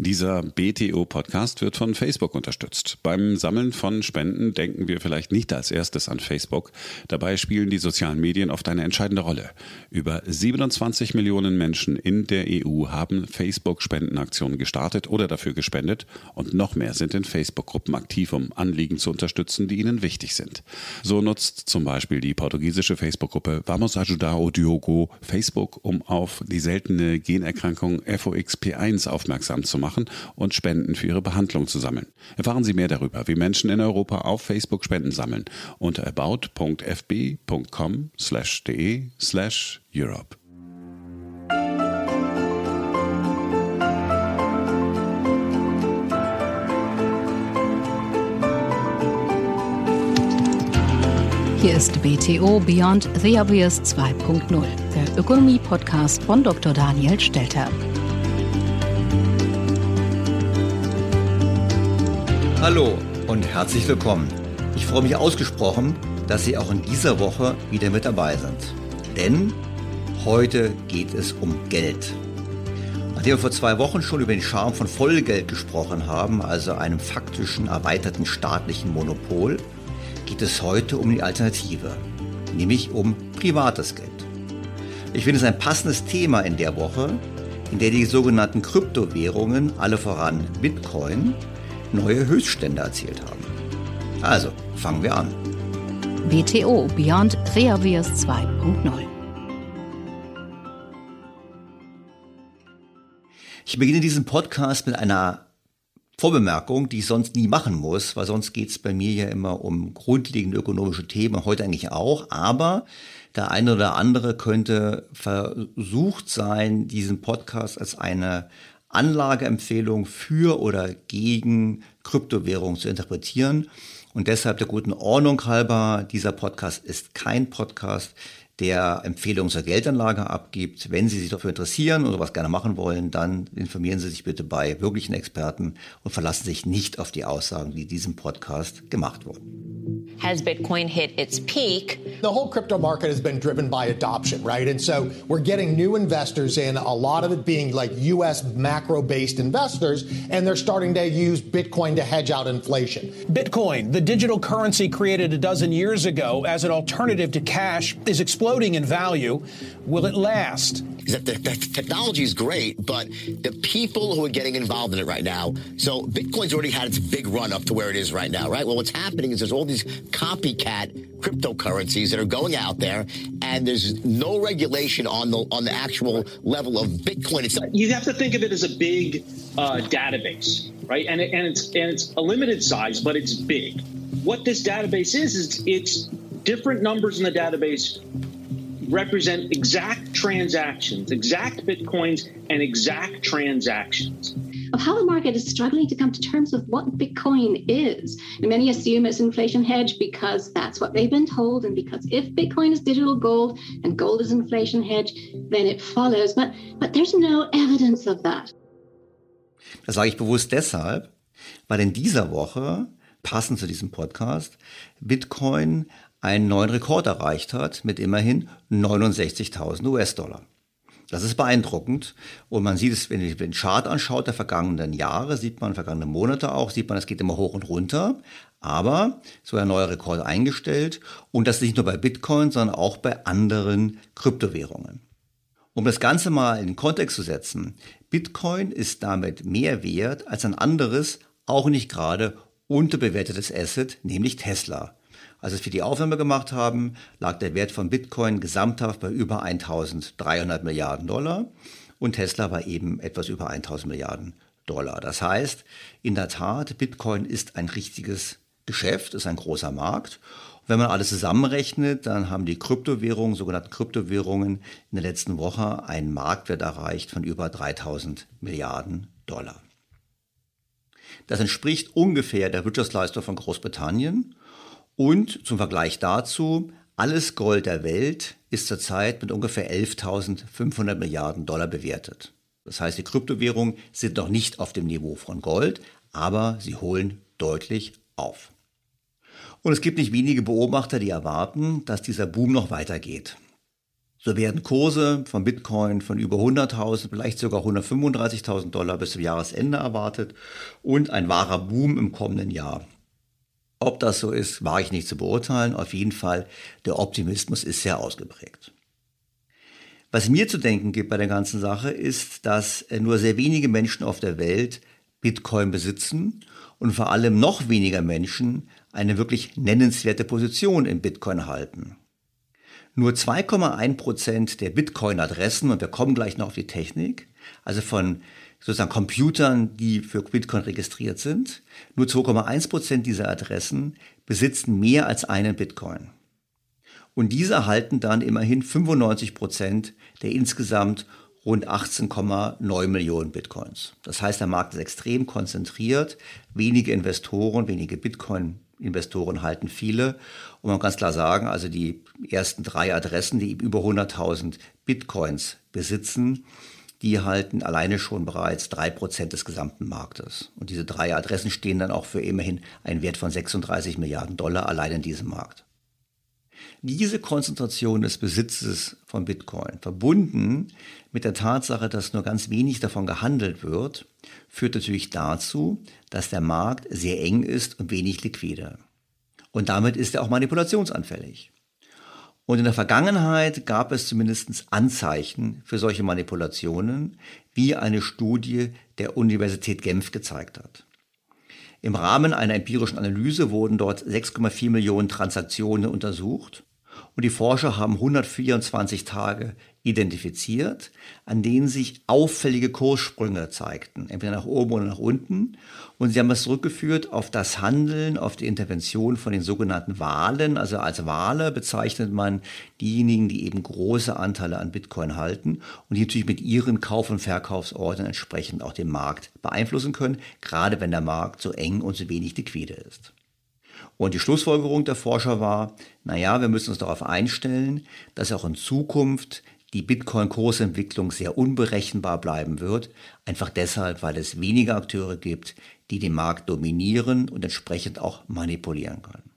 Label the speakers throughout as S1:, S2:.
S1: Dieser BTO-Podcast wird von Facebook unterstützt. Beim Sammeln von Spenden denken wir vielleicht nicht als erstes an Facebook. Dabei spielen die sozialen Medien oft eine entscheidende Rolle. Über 27 Millionen Menschen in der EU haben Facebook-Spendenaktionen gestartet oder dafür gespendet und noch mehr sind in Facebook-Gruppen aktiv, um Anliegen zu unterstützen, die ihnen wichtig sind. So nutzt zum Beispiel die portugiesische Facebook-Gruppe Vamos Ajudar o Diogo Facebook, um auf die seltene Generkrankung FOXP1 aufmerksam zu machen machen und Spenden für ihre Behandlung zu sammeln. Erfahren Sie mehr darüber, wie Menschen in Europa auf Facebook Spenden sammeln unter about.fb.com/de/europe.
S2: Hier ist BTO Beyond the Obvious 2.0, der Ökonomie-Podcast von Dr. Daniel Stelter.
S3: Hallo und herzlich willkommen. Ich freue mich ausgesprochen, dass Sie auch in dieser Woche wieder mit dabei sind. Denn heute geht es um Geld. Nachdem wir vor zwei Wochen schon über den Charme von Vollgeld gesprochen haben, also einem faktischen erweiterten staatlichen Monopol, geht es heute um die Alternative, nämlich um privates Geld. Ich finde es ein passendes Thema in der Woche, in der die sogenannten Kryptowährungen, alle voran Bitcoin, neue Höchststände erzielt haben. Also, fangen wir an.
S2: BTO Beyond Obvious 2.0
S3: Ich beginne diesen Podcast mit einer Vorbemerkung, die ich sonst nie machen muss, weil sonst geht es bei mir ja immer um grundlegende ökonomische Themen, heute eigentlich auch, aber der eine oder andere könnte versucht sein, diesen Podcast als eine Anlageempfehlung für oder gegen Kryptowährung zu interpretieren. Und deshalb der guten Ordnung halber, dieser Podcast ist kein Podcast, der Empfehlungen zur Geldanlage abgibt. Wenn Sie sich dafür interessieren oder was gerne machen wollen, dann informieren Sie sich bitte bei wirklichen Experten und verlassen sich nicht auf die Aussagen, die in diesem Podcast gemacht wurden.
S4: Has Bitcoin hit its peak?
S5: The whole crypto market has been driven by adoption, right? And so we're getting new investors in, a lot of it being like US macro based investors, and they're starting to use Bitcoin to hedge out inflation.
S6: Bitcoin, the digital currency created a dozen years ago as an alternative to cash, is exploding exploding in value. Will it last?
S7: That the, the technology is great, but the people who are getting involved in it right now. So Bitcoin's already had its big run up to where it is right now, right? Well, what's happening is there's all these copycat cryptocurrencies that are going out there, and there's no regulation on the on the actual level of Bitcoin itself.
S8: You have to think of it as a big uh, database, right? And it, and it's and it's a limited size, but it's big. What this database is is it's different numbers in the database represent exact transactions, exact bitcoins, and exact transactions.
S9: Of how the market is struggling to come to terms with what Bitcoin is. And many assume it's inflation hedge because that's what they've been told. And because if Bitcoin is digital gold and gold is inflation hedge, then it follows. But, but there's no evidence of that.
S3: Das sage ich bewusst deshalb, weil in dieser Woche, passend zu diesem Podcast, Bitcoin einen neuen Rekord erreicht hat mit immerhin 69.000 US-Dollar. Das ist beeindruckend und man sieht es, wenn man den Chart anschaut der vergangenen Jahre, sieht man vergangene Monate auch, sieht man, es geht immer hoch und runter. Aber so ein neuer Rekord eingestellt und das nicht nur bei Bitcoin, sondern auch bei anderen Kryptowährungen. Um das Ganze mal in den Kontext zu setzen, Bitcoin ist damit mehr wert als ein anderes, auch nicht gerade unterbewertetes Asset, nämlich Tesla. Als wir die Aufnahme gemacht haben, lag der Wert von Bitcoin gesamthaft bei über 1300 Milliarden Dollar und Tesla war eben etwas über 1000 Milliarden Dollar. Das heißt, in der Tat, Bitcoin ist ein richtiges Geschäft, ist ein großer Markt. Und wenn man alles zusammenrechnet, dann haben die Kryptowährungen, sogenannten Kryptowährungen, in der letzten Woche einen Marktwert erreicht von über 3000 Milliarden Dollar. Das entspricht ungefähr der Wirtschaftsleistung von Großbritannien und zum Vergleich dazu, alles Gold der Welt ist zurzeit mit ungefähr 11.500 Milliarden Dollar bewertet. Das heißt, die Kryptowährungen sind noch nicht auf dem Niveau von Gold, aber sie holen deutlich auf. Und es gibt nicht wenige Beobachter, die erwarten, dass dieser Boom noch weitergeht. So werden Kurse von Bitcoin von über 100.000, vielleicht sogar 135.000 Dollar bis zum Jahresende erwartet und ein wahrer Boom im kommenden Jahr. Ob das so ist, wage ich nicht zu beurteilen. Auf jeden Fall, der Optimismus ist sehr ausgeprägt. Was mir zu denken gibt bei der ganzen Sache ist, dass nur sehr wenige Menschen auf der Welt Bitcoin besitzen und vor allem noch weniger Menschen eine wirklich nennenswerte Position in Bitcoin halten. Nur 2,1 Prozent der Bitcoin-Adressen, und wir kommen gleich noch auf die Technik, also von sozusagen Computern, die für Bitcoin registriert sind, nur 2,1 Prozent dieser Adressen besitzen mehr als einen Bitcoin. Und diese erhalten dann immerhin 95 Prozent der insgesamt rund 18,9 Millionen Bitcoins. Das heißt, der Markt ist extrem konzentriert. Wenige Investoren, wenige Bitcoin-Investoren halten viele. Und man kann ganz klar sagen, also die ersten drei Adressen, die über 100.000 Bitcoins besitzen, die halten alleine schon bereits drei Prozent des gesamten Marktes. Und diese drei Adressen stehen dann auch für immerhin einen Wert von 36 Milliarden Dollar allein in diesem Markt. Diese Konzentration des Besitzes von Bitcoin, verbunden mit der Tatsache, dass nur ganz wenig davon gehandelt wird, führt natürlich dazu, dass der Markt sehr eng ist und wenig liquide. Und damit ist er auch manipulationsanfällig. Und in der Vergangenheit gab es zumindest Anzeichen für solche Manipulationen, wie eine Studie der Universität Genf gezeigt hat. Im Rahmen einer empirischen Analyse wurden dort 6,4 Millionen Transaktionen untersucht und die Forscher haben 124 Tage identifiziert, an denen sich auffällige Kurssprünge zeigten, entweder nach oben oder nach unten. Und sie haben es zurückgeführt auf das Handeln, auf die Intervention von den sogenannten Wahlen. Also als Wale bezeichnet man diejenigen, die eben große Anteile an Bitcoin halten und die natürlich mit ihren Kauf- und Verkaufsorten entsprechend auch den Markt beeinflussen können, gerade wenn der Markt so eng und so wenig liquide ist. Und die Schlussfolgerung der Forscher war, naja, wir müssen uns darauf einstellen, dass auch in Zukunft die Bitcoin-Kursentwicklung sehr unberechenbar bleiben wird, einfach deshalb, weil es weniger Akteure gibt, die den Markt dominieren und entsprechend auch manipulieren können.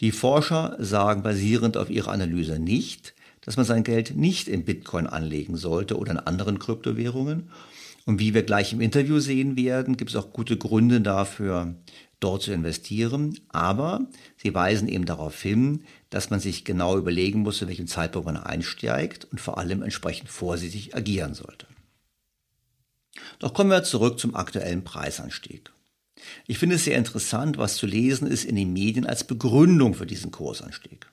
S3: Die Forscher sagen basierend auf ihrer Analyse nicht, dass man sein Geld nicht in Bitcoin anlegen sollte oder in anderen Kryptowährungen. Und wie wir gleich im Interview sehen werden, gibt es auch gute Gründe dafür, dort zu investieren. Aber sie weisen eben darauf hin, dass man sich genau überlegen muss, zu welchem Zeitpunkt man einsteigt und vor allem entsprechend vorsichtig agieren sollte. Doch kommen wir zurück zum aktuellen Preisanstieg. Ich finde es sehr interessant, was zu lesen ist in den Medien als Begründung für diesen Kursanstieg.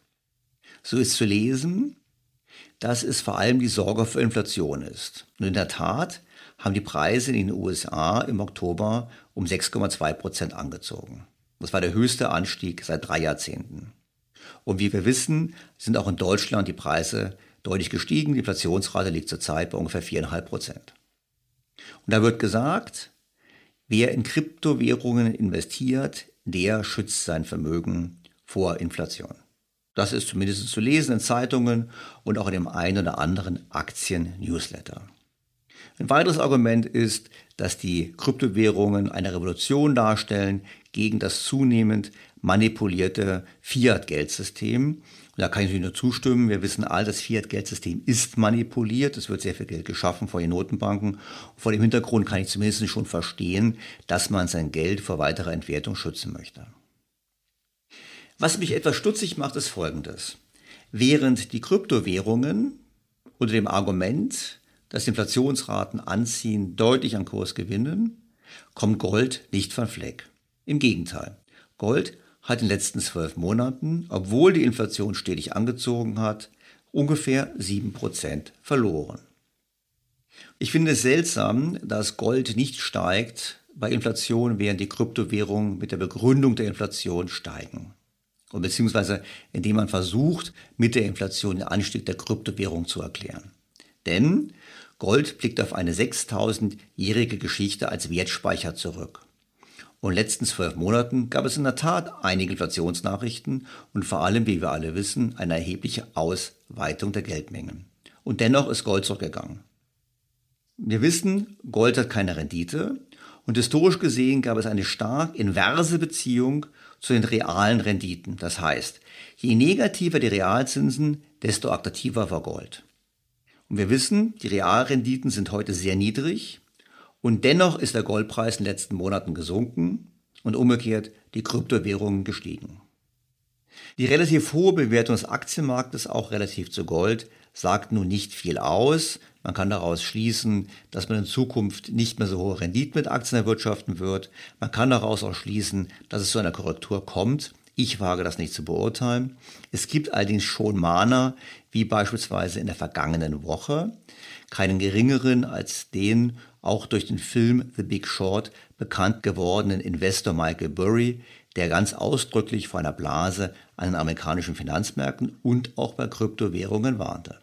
S3: So ist zu lesen, dass es vor allem die Sorge für Inflation ist. Und in der Tat haben die Preise in den USA im Oktober um 6,2 Prozent angezogen. Das war der höchste Anstieg seit drei Jahrzehnten. Und wie wir wissen, sind auch in Deutschland die Preise deutlich gestiegen. Die Inflationsrate liegt zurzeit bei ungefähr 4,5 Prozent. Und da wird gesagt, wer in Kryptowährungen investiert, der schützt sein Vermögen vor Inflation. Das ist zumindest zu lesen in Zeitungen und auch in dem einen oder anderen Aktien-Newsletter. Ein weiteres Argument ist, dass die Kryptowährungen eine Revolution darstellen gegen das zunehmend manipulierte Fiat-Geldsystem. Da kann ich nur zustimmen. Wir wissen all, das Fiat-Geldsystem ist manipuliert. Es wird sehr viel Geld geschaffen vor den Notenbanken. vor dem Hintergrund kann ich zumindest schon verstehen, dass man sein Geld vor weiterer Entwertung schützen möchte. Was mich etwas stutzig macht, ist Folgendes. Während die Kryptowährungen unter dem Argument, dass Inflationsraten anziehen, deutlich an Kurs gewinnen, kommt Gold nicht von Fleck. Im Gegenteil. Gold hat in den letzten zwölf Monaten, obwohl die Inflation stetig angezogen hat, ungefähr sieben Prozent verloren. Ich finde es seltsam, dass Gold nicht steigt bei Inflation, während die Kryptowährungen mit der Begründung der Inflation steigen. Und beziehungsweise indem man versucht, mit der Inflation den Anstieg der Kryptowährung zu erklären. Denn Gold blickt auf eine 6000-jährige Geschichte als Wertspeicher zurück. Und in den letzten zwölf Monaten gab es in der Tat einige Inflationsnachrichten und vor allem, wie wir alle wissen, eine erhebliche Ausweitung der Geldmengen. Und dennoch ist Gold zurückgegangen. Wir wissen, Gold hat keine Rendite und historisch gesehen gab es eine stark inverse Beziehung zu den realen Renditen. Das heißt, je negativer die Realzinsen, desto attraktiver war Gold. Und wir wissen, die Realrenditen sind heute sehr niedrig und dennoch ist der Goldpreis in den letzten Monaten gesunken und umgekehrt die Kryptowährungen gestiegen. Die relativ hohe Bewertung des Aktienmarktes, auch relativ zu Gold, sagt nun nicht viel aus. Man kann daraus schließen, dass man in Zukunft nicht mehr so hohe Renditen mit Aktien erwirtschaften wird. Man kann daraus auch schließen, dass es zu einer Korrektur kommt. Ich wage das nicht zu beurteilen. Es gibt allerdings schon Mahner, wie beispielsweise in der vergangenen Woche, keinen geringeren als den auch durch den Film The Big Short bekannt gewordenen Investor Michael Burry, der ganz ausdrücklich vor einer Blase an den amerikanischen Finanzmärkten und auch bei Kryptowährungen warnte.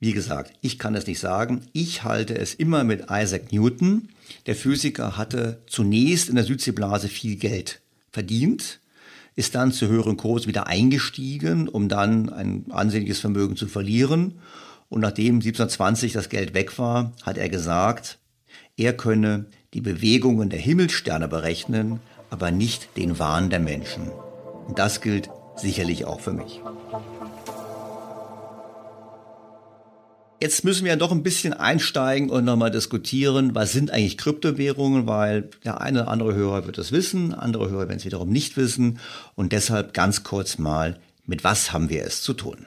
S3: Wie gesagt, ich kann es nicht sagen. Ich halte es immer mit Isaac Newton. Der Physiker hatte zunächst in der Südseeblase viel Geld verdient, ist dann zu höheren Kursen wieder eingestiegen, um dann ein ansehnliches Vermögen zu verlieren. Und nachdem 1720 das Geld weg war, hat er gesagt, er könne die Bewegungen der Himmelssterne berechnen, aber nicht den Wahn der Menschen. Und das gilt sicherlich auch für mich. Jetzt müssen wir doch ein bisschen einsteigen und nochmal diskutieren, was sind eigentlich Kryptowährungen, weil der eine oder andere Hörer wird es wissen, andere Hörer werden es wiederum nicht wissen. Und deshalb ganz kurz mal, mit was haben wir es zu tun?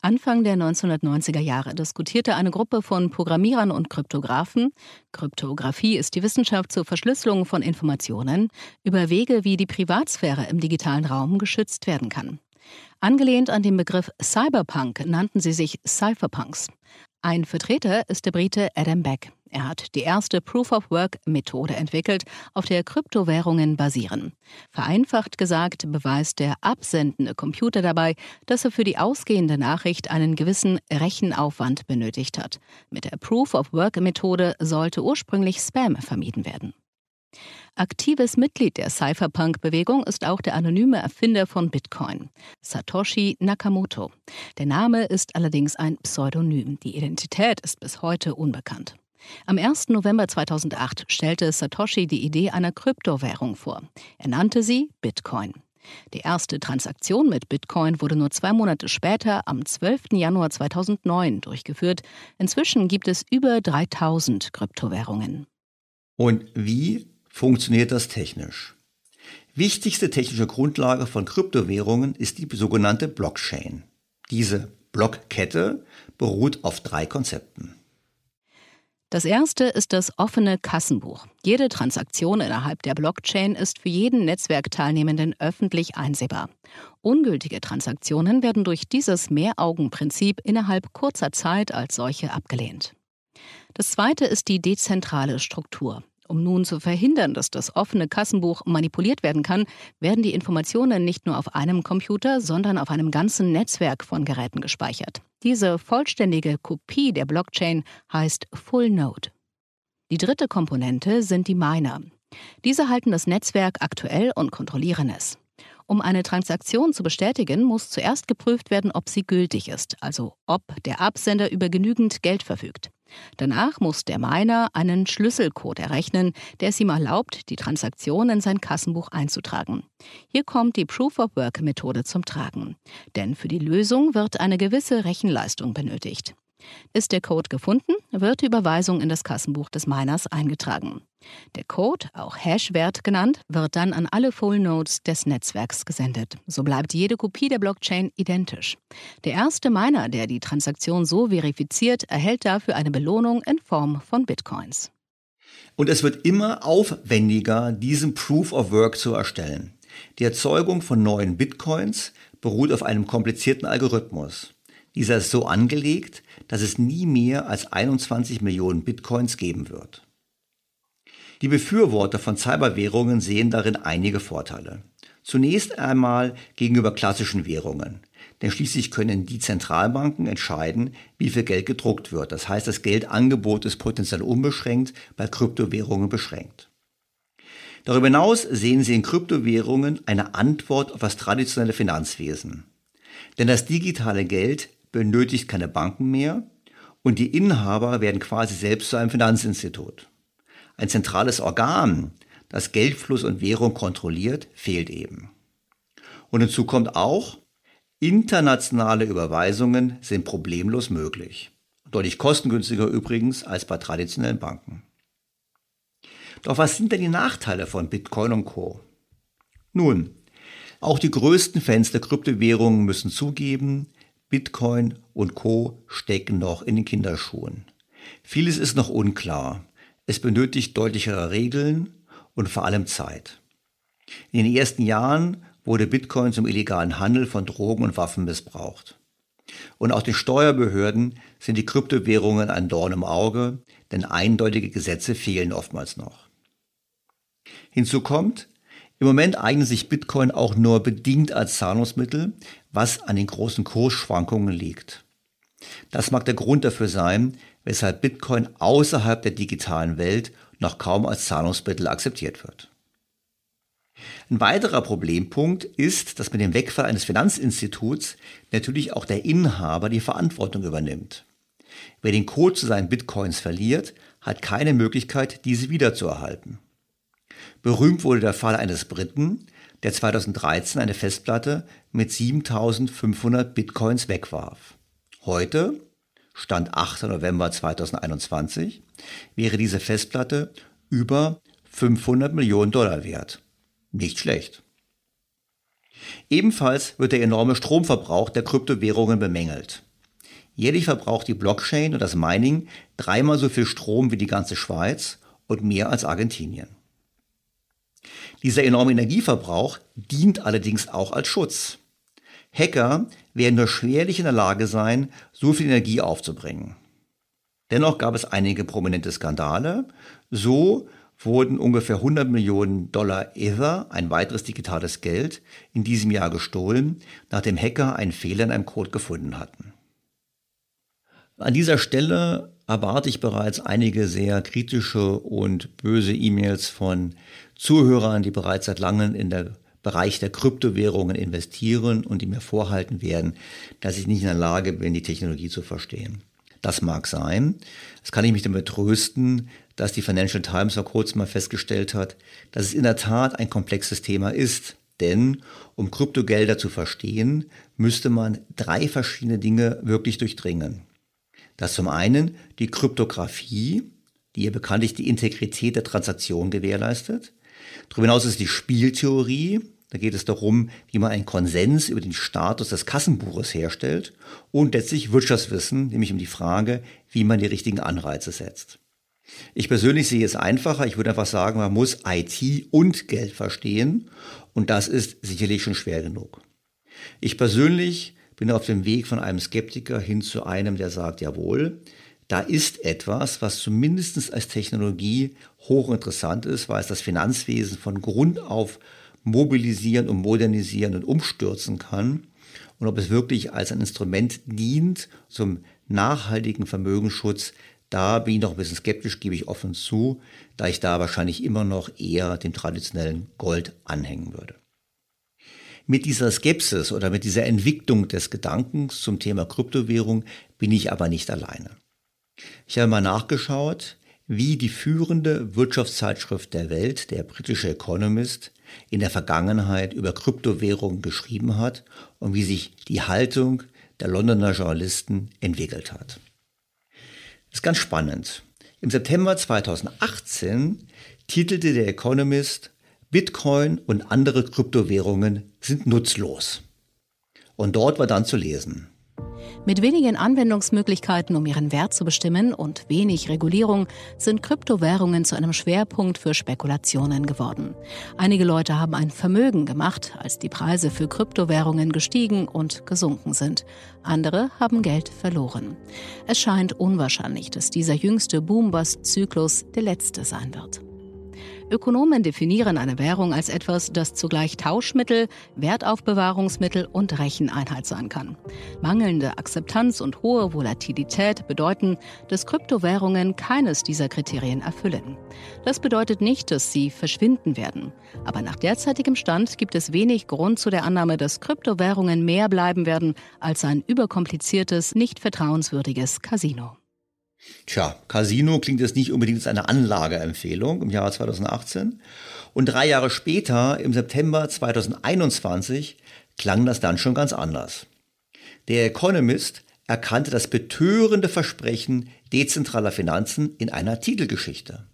S2: Anfang der 1990er Jahre diskutierte eine Gruppe von Programmierern und Kryptografen, Kryptographie ist die Wissenschaft zur Verschlüsselung von Informationen, über Wege, wie die Privatsphäre im digitalen Raum geschützt werden kann. Angelehnt an den Begriff Cyberpunk nannten sie sich Cypherpunks. Ein Vertreter ist der Brite Adam Beck. Er hat die erste Proof-of-Work-Methode entwickelt, auf der Kryptowährungen basieren. Vereinfacht gesagt beweist der absendende Computer dabei, dass er für die ausgehende Nachricht einen gewissen Rechenaufwand benötigt hat. Mit der Proof-of-Work-Methode sollte ursprünglich Spam vermieden werden. Aktives Mitglied der Cypherpunk-Bewegung ist auch der anonyme Erfinder von Bitcoin, Satoshi Nakamoto. Der Name ist allerdings ein Pseudonym. Die Identität ist bis heute unbekannt. Am 1. November 2008 stellte Satoshi die Idee einer Kryptowährung vor. Er nannte sie Bitcoin. Die erste Transaktion mit Bitcoin wurde nur zwei Monate später, am 12. Januar 2009, durchgeführt. Inzwischen gibt es über 3000 Kryptowährungen.
S3: Und wie funktioniert das technisch? Wichtigste technische Grundlage von Kryptowährungen ist die sogenannte Blockchain. Diese Blockkette beruht auf drei Konzepten.
S2: Das erste ist das offene Kassenbuch. Jede Transaktion innerhalb der Blockchain ist für jeden Netzwerkteilnehmenden öffentlich einsehbar. Ungültige Transaktionen werden durch dieses Mehraugenprinzip innerhalb kurzer Zeit als solche abgelehnt. Das zweite ist die dezentrale Struktur. Um nun zu verhindern, dass das offene Kassenbuch manipuliert werden kann, werden die Informationen nicht nur auf einem Computer, sondern auf einem ganzen Netzwerk von Geräten gespeichert. Diese vollständige Kopie der Blockchain heißt Full Node. Die dritte Komponente sind die Miner. Diese halten das Netzwerk aktuell und kontrollieren es. Um eine Transaktion zu bestätigen, muss zuerst geprüft werden, ob sie gültig ist, also ob der Absender über genügend Geld verfügt. Danach muss der Miner einen Schlüsselcode errechnen, der es ihm erlaubt, die Transaktion in sein Kassenbuch einzutragen. Hier kommt die Proof-of-Work-Methode zum Tragen. Denn für die Lösung wird eine gewisse Rechenleistung benötigt. Ist der Code gefunden, wird die Überweisung in das Kassenbuch des Miners eingetragen. Der Code, auch Hash-Wert genannt, wird dann an alle Full Nodes des Netzwerks gesendet. So bleibt jede Kopie der Blockchain identisch. Der erste Miner, der die Transaktion so verifiziert, erhält dafür eine Belohnung in Form von Bitcoins.
S3: Und es wird immer aufwendiger, diesen Proof of Work zu erstellen. Die Erzeugung von neuen Bitcoins beruht auf einem komplizierten Algorithmus. Dieser ist so angelegt, dass es nie mehr als 21 Millionen Bitcoins geben wird. Die Befürworter von Cyberwährungen sehen darin einige Vorteile. Zunächst einmal gegenüber klassischen Währungen. Denn schließlich können die Zentralbanken entscheiden, wie viel Geld gedruckt wird. Das heißt, das Geldangebot ist potenziell unbeschränkt, bei Kryptowährungen beschränkt. Darüber hinaus sehen sie in Kryptowährungen eine Antwort auf das traditionelle Finanzwesen. Denn das digitale Geld benötigt keine Banken mehr und die Inhaber werden quasi selbst zu einem Finanzinstitut. Ein zentrales Organ, das Geldfluss und Währung kontrolliert, fehlt eben. Und hinzu kommt auch, internationale Überweisungen sind problemlos möglich. Deutlich kostengünstiger übrigens als bei traditionellen Banken. Doch was sind denn die Nachteile von Bitcoin und Co? Nun, auch die größten Fans der Kryptowährungen müssen zugeben, Bitcoin und Co stecken noch in den Kinderschuhen. Vieles ist noch unklar. Es benötigt deutlichere Regeln und vor allem Zeit. In den ersten Jahren wurde Bitcoin zum illegalen Handel von Drogen und Waffen missbraucht. Und auch den Steuerbehörden sind die Kryptowährungen ein Dorn im Auge, denn eindeutige Gesetze fehlen oftmals noch. Hinzu kommt, im Moment eignet sich Bitcoin auch nur bedingt als Zahlungsmittel, was an den großen Kursschwankungen liegt. Das mag der Grund dafür sein, weshalb Bitcoin außerhalb der digitalen Welt noch kaum als Zahlungsmittel akzeptiert wird. Ein weiterer Problempunkt ist, dass mit dem Wegfall eines Finanzinstituts natürlich auch der Inhaber die Verantwortung übernimmt. Wer den Code zu seinen Bitcoins verliert, hat keine Möglichkeit, diese wiederzuerhalten. Berühmt wurde der Fall eines Briten, der 2013 eine Festplatte mit 7500 Bitcoins wegwarf. Heute, Stand 8. November 2021, wäre diese Festplatte über 500 Millionen Dollar wert. Nicht schlecht. Ebenfalls wird der enorme Stromverbrauch der Kryptowährungen bemängelt. Jährlich verbraucht die Blockchain und das Mining dreimal so viel Strom wie die ganze Schweiz und mehr als Argentinien. Dieser enorme Energieverbrauch dient allerdings auch als Schutz. Hacker werden nur schwerlich in der Lage sein, so viel Energie aufzubringen. Dennoch gab es einige prominente Skandale. So wurden ungefähr 100 Millionen Dollar Ether, ein weiteres digitales Geld, in diesem Jahr gestohlen, nachdem Hacker einen Fehler in einem Code gefunden hatten. An dieser Stelle erwarte ich bereits einige sehr kritische und böse E-Mails von Zuhörern, die bereits seit langem in der Bereich der Kryptowährungen investieren und die mir vorhalten werden, dass ich nicht in der Lage bin, die Technologie zu verstehen. Das mag sein. Das kann ich mich damit trösten, dass die Financial Times vor kurzem mal festgestellt hat, dass es in der Tat ein komplexes Thema ist. Denn um Kryptogelder zu verstehen, müsste man drei verschiedene Dinge wirklich durchdringen. Das zum einen die Kryptographie, die ja bekanntlich die Integrität der Transaktion gewährleistet. Darüber hinaus ist die Spieltheorie. Da geht es darum, wie man einen Konsens über den Status des Kassenbuches herstellt. Und letztlich Wirtschaftswissen, nämlich um die Frage, wie man die richtigen Anreize setzt. Ich persönlich sehe es einfacher. Ich würde einfach sagen, man muss IT und Geld verstehen. Und das ist sicherlich schon schwer genug. Ich persönlich bin auf dem Weg von einem Skeptiker hin zu einem, der sagt, jawohl, da ist etwas, was zumindest als Technologie hochinteressant ist, weil es das Finanzwesen von Grund auf mobilisieren und modernisieren und umstürzen kann. Und ob es wirklich als ein Instrument dient zum nachhaltigen Vermögensschutz, da bin ich noch ein bisschen skeptisch, gebe ich offen zu, da ich da wahrscheinlich immer noch eher dem traditionellen Gold anhängen würde. Mit dieser Skepsis oder mit dieser Entwicklung des Gedankens zum Thema Kryptowährung bin ich aber nicht alleine. Ich habe mal nachgeschaut, wie die führende Wirtschaftszeitschrift der Welt, der britische Economist, in der Vergangenheit über Kryptowährungen geschrieben hat und wie sich die Haltung der Londoner Journalisten entwickelt hat. Das ist ganz spannend. Im September 2018 titelte der Economist Bitcoin und andere Kryptowährungen sind nutzlos. Und dort war dann zu lesen.
S2: Mit wenigen Anwendungsmöglichkeiten, um ihren Wert zu bestimmen und wenig Regulierung, sind Kryptowährungen zu einem Schwerpunkt für Spekulationen geworden. Einige Leute haben ein Vermögen gemacht, als die Preise für Kryptowährungen gestiegen und gesunken sind. Andere haben Geld verloren. Es scheint unwahrscheinlich, dass dieser jüngste Boom-Bust-Zyklus der letzte sein wird. Ökonomen definieren eine Währung als etwas, das zugleich Tauschmittel, Wertaufbewahrungsmittel und Recheneinheit sein kann. Mangelnde Akzeptanz und hohe Volatilität bedeuten, dass Kryptowährungen keines dieser Kriterien erfüllen. Das bedeutet nicht, dass sie verschwinden werden. Aber nach derzeitigem Stand gibt es wenig Grund zu der Annahme, dass Kryptowährungen mehr bleiben werden als ein überkompliziertes, nicht vertrauenswürdiges Casino.
S3: Tja, Casino klingt jetzt nicht unbedingt als eine Anlageempfehlung im Jahr 2018. Und drei Jahre später, im September 2021, klang das dann schon ganz anders. Der Economist erkannte das betörende Versprechen dezentraler Finanzen in einer Titelgeschichte.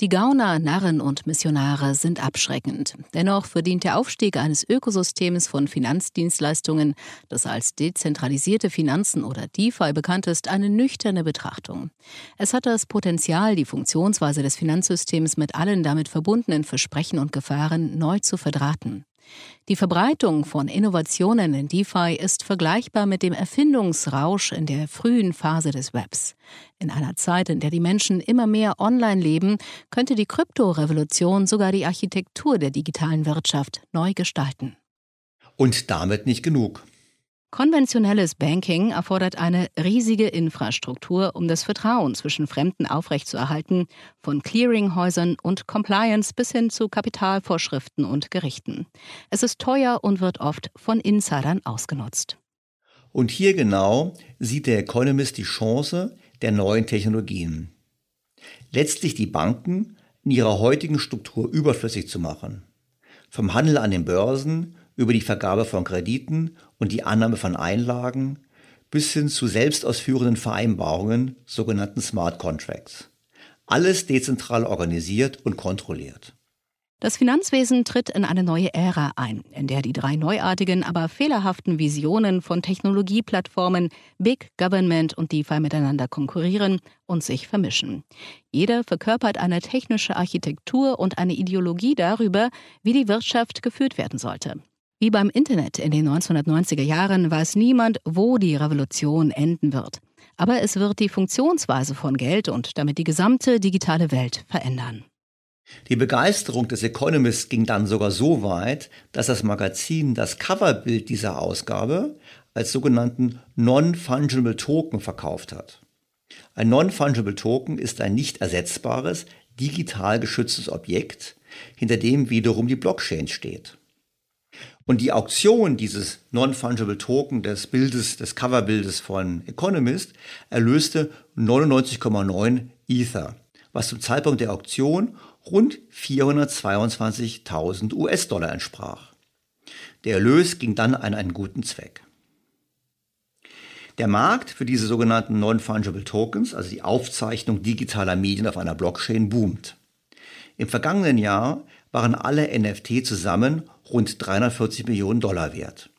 S2: Die Gauner, Narren und Missionare sind abschreckend. Dennoch verdient der Aufstieg eines Ökosystems von Finanzdienstleistungen, das als dezentralisierte Finanzen oder DeFi bekannt ist, eine nüchterne Betrachtung. Es hat das Potenzial, die Funktionsweise des Finanzsystems mit allen damit verbundenen Versprechen und Gefahren neu zu verdrahten. Die Verbreitung von Innovationen in DeFi ist vergleichbar mit dem Erfindungsrausch in der frühen Phase des Webs. In einer Zeit, in der die Menschen immer mehr online leben, könnte die Kryptorevolution sogar die Architektur der digitalen Wirtschaft neu gestalten.
S3: Und damit nicht genug.
S2: Konventionelles Banking erfordert eine riesige Infrastruktur, um das Vertrauen zwischen Fremden aufrechtzuerhalten, von Clearinghäusern und Compliance bis hin zu Kapitalvorschriften und Gerichten. Es ist teuer und wird oft von Insidern ausgenutzt.
S3: Und hier genau sieht der Economist die Chance der neuen Technologien. Letztlich die Banken in ihrer heutigen Struktur überflüssig zu machen. Vom Handel an den Börsen über die Vergabe von Krediten und die Annahme von Einlagen bis hin zu selbstausführenden Vereinbarungen, sogenannten Smart Contracts. Alles dezentral organisiert und kontrolliert.
S2: Das Finanzwesen tritt in eine neue Ära ein, in der die drei neuartigen, aber fehlerhaften Visionen von Technologieplattformen, Big Government und DeFi miteinander konkurrieren und sich vermischen. Jeder verkörpert eine technische Architektur und eine Ideologie darüber, wie die Wirtschaft geführt werden sollte. Wie beim Internet in den 1990er Jahren weiß niemand, wo die Revolution enden wird. Aber es wird die Funktionsweise von Geld und damit die gesamte digitale Welt verändern.
S3: Die Begeisterung des Economist ging dann sogar so weit, dass das Magazin das Coverbild dieser Ausgabe als sogenannten Non-Fungible Token verkauft hat. Ein Non-Fungible Token ist ein nicht ersetzbares, digital geschütztes Objekt, hinter dem wiederum die Blockchain steht. Und die Auktion dieses Non-Fungible Token des Bildes, des Coverbildes von Economist erlöste 99,9 Ether, was zum Zeitpunkt der Auktion rund 422.000 US-Dollar entsprach. Der Erlös ging dann an einen guten Zweck. Der Markt für diese sogenannten Non-Fungible Tokens, also die Aufzeichnung digitaler Medien auf einer Blockchain, boomt. Im vergangenen Jahr waren alle NFT zusammen rund 340 Millionen Dollar wert.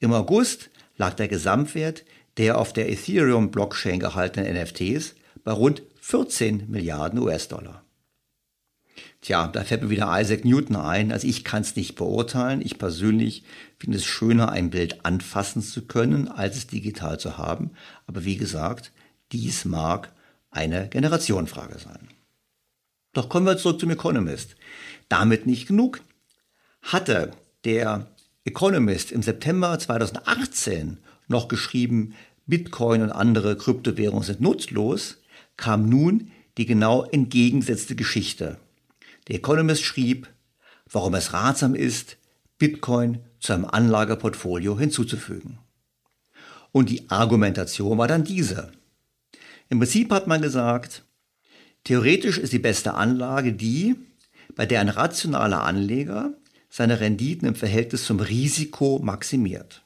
S3: Im August lag der Gesamtwert der auf der Ethereum-Blockchain gehaltenen NFTs bei rund 14 Milliarden US-Dollar. Tja, da fällt mir wieder Isaac Newton ein. Also ich kann es nicht beurteilen. Ich persönlich finde es schöner, ein Bild anfassen zu können, als es digital zu haben. Aber wie gesagt, dies mag eine Generationenfrage sein. Doch kommen wir zurück zum Economist. Damit nicht genug. Hatte der Economist im September 2018 noch geschrieben, Bitcoin und andere Kryptowährungen sind nutzlos, kam nun die genau entgegengesetzte Geschichte. Der Economist schrieb, warum es ratsam ist, Bitcoin zu einem Anlageportfolio hinzuzufügen. Und die Argumentation war dann diese. Im Prinzip hat man gesagt, theoretisch ist die beste Anlage die, bei der ein rationaler Anleger seine Renditen im Verhältnis zum Risiko maximiert.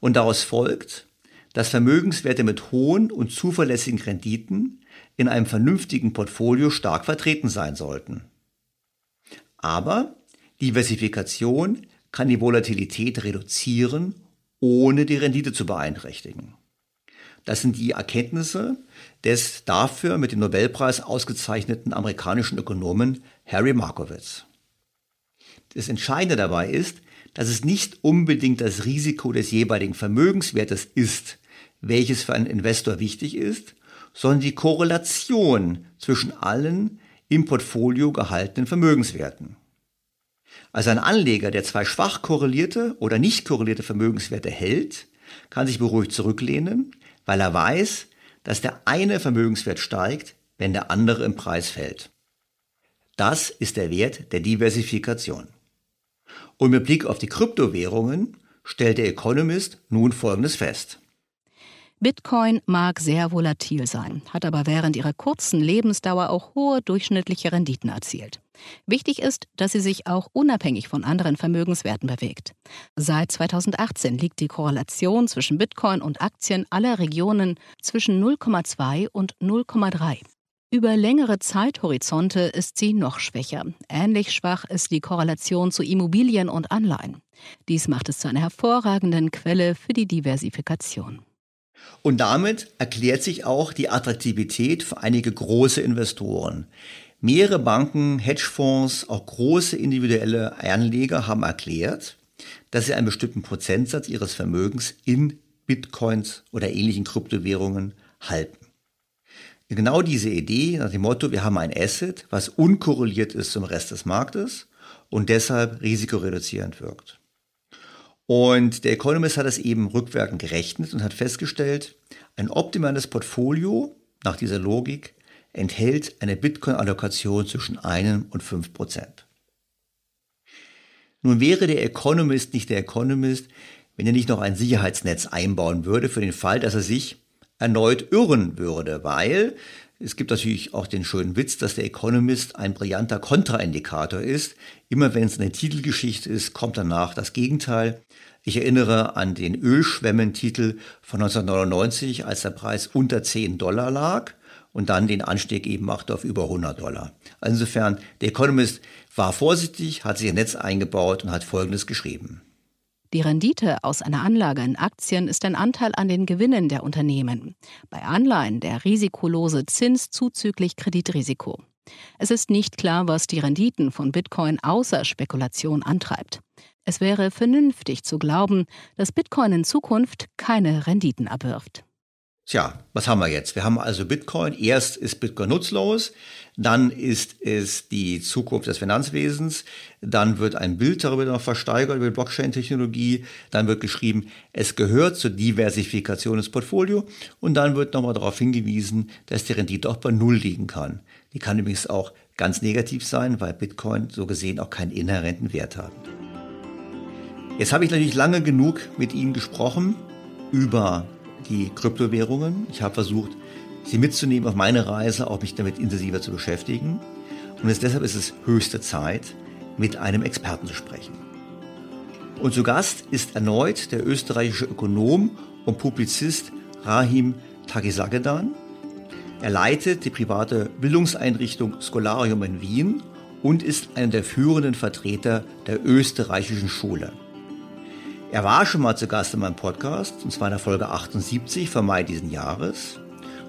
S3: Und daraus folgt, dass Vermögenswerte mit hohen und zuverlässigen Renditen in einem vernünftigen Portfolio stark vertreten sein sollten. Aber Diversifikation kann die Volatilität reduzieren, ohne die Rendite zu beeinträchtigen. Das sind die Erkenntnisse des dafür mit dem Nobelpreis ausgezeichneten amerikanischen Ökonomen Harry Markowitz. Das Entscheidende dabei ist, dass es nicht unbedingt das Risiko des jeweiligen Vermögenswertes ist, welches für einen Investor wichtig ist, sondern die Korrelation zwischen allen im Portfolio gehaltenen Vermögenswerten. Also ein Anleger, der zwei schwach korrelierte oder nicht korrelierte Vermögenswerte hält, kann sich beruhigt zurücklehnen, weil er weiß, dass der eine Vermögenswert steigt, wenn der andere im Preis fällt. Das ist der Wert der Diversifikation. Und mit Blick auf die Kryptowährungen stellt der Economist nun Folgendes fest.
S2: Bitcoin mag sehr volatil sein, hat aber während ihrer kurzen Lebensdauer auch hohe durchschnittliche Renditen erzielt. Wichtig ist, dass sie sich auch unabhängig von anderen Vermögenswerten bewegt. Seit 2018 liegt die Korrelation zwischen Bitcoin und Aktien aller Regionen zwischen 0,2 und 0,3. Über längere Zeithorizonte ist sie noch schwächer. Ähnlich schwach ist die Korrelation zu Immobilien und Anleihen. Dies macht es zu einer hervorragenden Quelle für die Diversifikation.
S3: Und damit erklärt sich auch die Attraktivität für einige große Investoren. Mehrere Banken, Hedgefonds, auch große individuelle Anleger haben erklärt, dass sie einen bestimmten Prozentsatz ihres Vermögens in Bitcoins oder ähnlichen Kryptowährungen halten. Genau diese Idee nach dem Motto, wir haben ein Asset, was unkorreliert ist zum Rest des Marktes und deshalb risikoreduzierend wirkt. Und der Economist hat es eben rückwirkend gerechnet und hat festgestellt, ein optimales Portfolio nach dieser Logik enthält eine Bitcoin-Allokation zwischen 1 und 5 Prozent. Nun wäre der Economist nicht der Economist, wenn er nicht noch ein Sicherheitsnetz einbauen würde für den Fall, dass er sich erneut irren würde, weil es gibt natürlich auch den schönen Witz, dass der Economist ein brillanter Kontraindikator ist. Immer wenn es eine Titelgeschichte ist, kommt danach das Gegenteil. Ich erinnere an den Ölschwemmentitel von 1999, als der Preis unter 10 Dollar lag und dann den Anstieg eben machte auf über 100 Dollar. Also insofern, der Economist war vorsichtig, hat sich ein Netz eingebaut und hat Folgendes geschrieben.
S2: Die Rendite aus einer Anlage in Aktien ist ein Anteil an den Gewinnen der Unternehmen. Bei Anleihen der risikolose Zins zuzüglich Kreditrisiko. Es ist nicht klar, was die Renditen von Bitcoin außer Spekulation antreibt. Es wäre vernünftig zu glauben, dass Bitcoin in Zukunft keine Renditen abwirft.
S3: Tja, was haben wir jetzt? Wir haben also Bitcoin. Erst ist Bitcoin nutzlos, dann ist es die Zukunft des Finanzwesens, dann wird ein Bild darüber noch versteigert über Blockchain-Technologie, dann wird geschrieben, es gehört zur Diversifikation des Portfolios und dann wird nochmal darauf hingewiesen, dass die Rendite auch bei Null liegen kann. Die kann übrigens auch ganz negativ sein, weil Bitcoin so gesehen auch keinen inhärenten Wert hat. Jetzt habe ich natürlich lange genug mit Ihnen gesprochen über die Kryptowährungen. Ich habe versucht, sie mitzunehmen auf meine Reise, auch mich damit intensiver zu beschäftigen. Und es, deshalb ist es höchste Zeit, mit einem Experten zu sprechen. Und zu Gast ist erneut der österreichische Ökonom und Publizist Rahim Tagisagedan. Er leitet die private Bildungseinrichtung Scholarium in Wien und ist einer der führenden Vertreter der österreichischen Schule. Er war schon mal zu Gast in meinem Podcast, und zwar in der Folge 78 vom Mai diesen Jahres,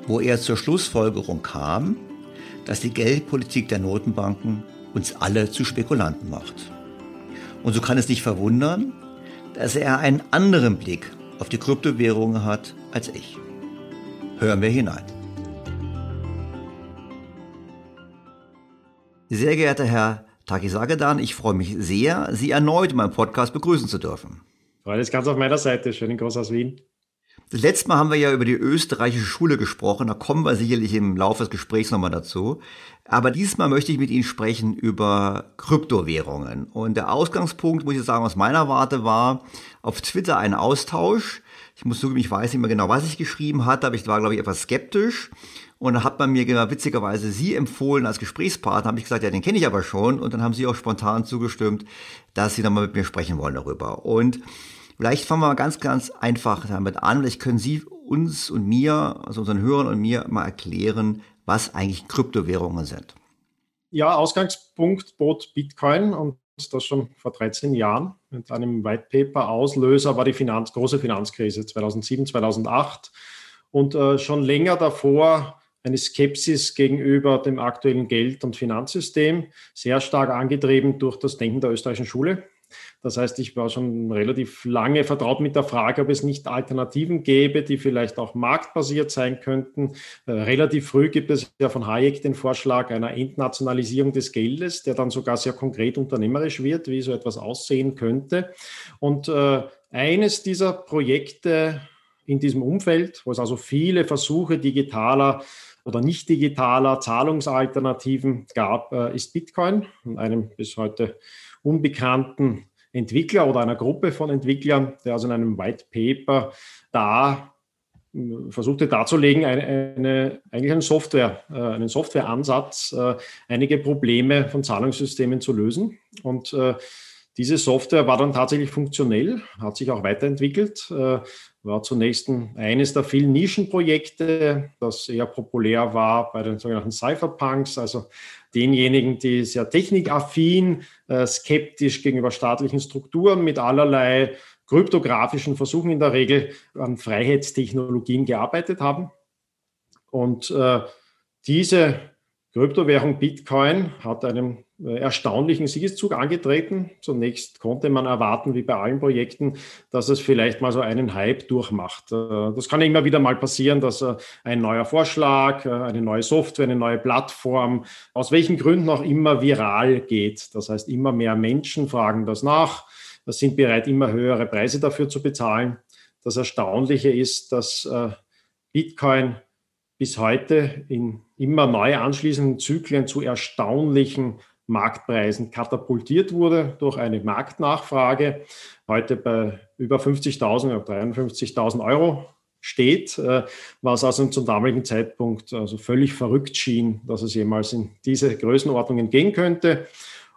S3: wo er zur Schlussfolgerung kam, dass die Geldpolitik der Notenbanken uns alle zu Spekulanten macht. Und so kann es nicht verwundern, dass er einen anderen Blick auf die Kryptowährungen hat als ich. Hören wir hinein. Sehr geehrter Herr Takisagedan, ich freue mich sehr, Sie erneut in meinem Podcast begrüßen zu dürfen.
S10: Alles ganz auf meiner Seite. Schönen Gruß aus Wien.
S3: Das letzte Mal haben wir ja über die österreichische Schule gesprochen. Da kommen wir sicherlich im Laufe des Gesprächs nochmal dazu. Aber diesmal möchte ich mit Ihnen sprechen über Kryptowährungen. Und der Ausgangspunkt, muss ich sagen, aus meiner Warte war auf Twitter ein Austausch. Ich muss zugeben, ich weiß nicht mehr genau, was ich geschrieben hatte, aber ich war, glaube ich, etwas skeptisch. Und dann hat man mir genau witzigerweise Sie empfohlen als Gesprächspartner. Habe ich gesagt, ja, den kenne ich aber schon. Und dann haben Sie auch spontan zugestimmt, dass Sie nochmal mit mir sprechen wollen darüber. Und Vielleicht fangen wir mal ganz, ganz einfach damit an. Vielleicht können Sie uns und mir, also unseren Hörern und mir mal erklären, was eigentlich Kryptowährungen sind.
S10: Ja, Ausgangspunkt bot Bitcoin und das schon vor 13 Jahren mit einem White Paper. Auslöser war die Finanz, große Finanzkrise 2007, 2008 und äh, schon länger davor eine Skepsis gegenüber dem aktuellen Geld- und Finanzsystem, sehr stark angetrieben durch das Denken der österreichischen Schule. Das heißt, ich war schon relativ lange vertraut mit der Frage, ob es nicht Alternativen gäbe, die vielleicht auch marktbasiert sein könnten. Äh, relativ früh gibt es ja von Hayek den Vorschlag einer Entnationalisierung des Geldes, der dann sogar sehr konkret unternehmerisch wird, wie so etwas aussehen könnte. Und äh, eines dieser Projekte in diesem Umfeld, wo es also viele Versuche digitaler oder nicht digitaler Zahlungsalternativen gab, äh, ist Bitcoin und einem bis heute unbekannten Entwickler oder einer Gruppe von Entwicklern, der also in einem White Paper da versuchte darzulegen, eine, eine, eigentlich einen, Software, äh, einen Softwareansatz, äh, einige Probleme von Zahlungssystemen zu lösen. Und äh, diese Software war dann tatsächlich funktionell, hat sich auch weiterentwickelt, äh, war zunächst eines der vielen Nischenprojekte, das eher populär war bei den sogenannten Cypherpunks, also denjenigen, die sehr technikaffin, äh, skeptisch gegenüber staatlichen Strukturen mit allerlei kryptografischen Versuchen in der Regel an Freiheitstechnologien gearbeitet haben. Und äh, diese Kryptowährung Bitcoin hat einen äh, erstaunlichen Siegeszug angetreten. Zunächst konnte man erwarten, wie bei allen Projekten, dass es vielleicht mal so einen Hype durchmacht. Äh, das kann immer wieder mal passieren, dass äh, ein neuer Vorschlag, eine neue Software, eine neue Plattform, aus welchen Gründen auch immer viral geht. Das heißt, immer mehr Menschen fragen das nach, sind bereit, immer höhere Preise dafür zu bezahlen. Das Erstaunliche ist, dass Bitcoin bis heute in immer neu anschließenden Zyklen zu erstaunlichen Marktpreisen katapultiert wurde durch eine Marktnachfrage. Heute bei über 50.000 oder 53.000 Euro steht, äh, was also zum damaligen Zeitpunkt also völlig verrückt schien, dass es jemals in diese Größenordnungen gehen könnte.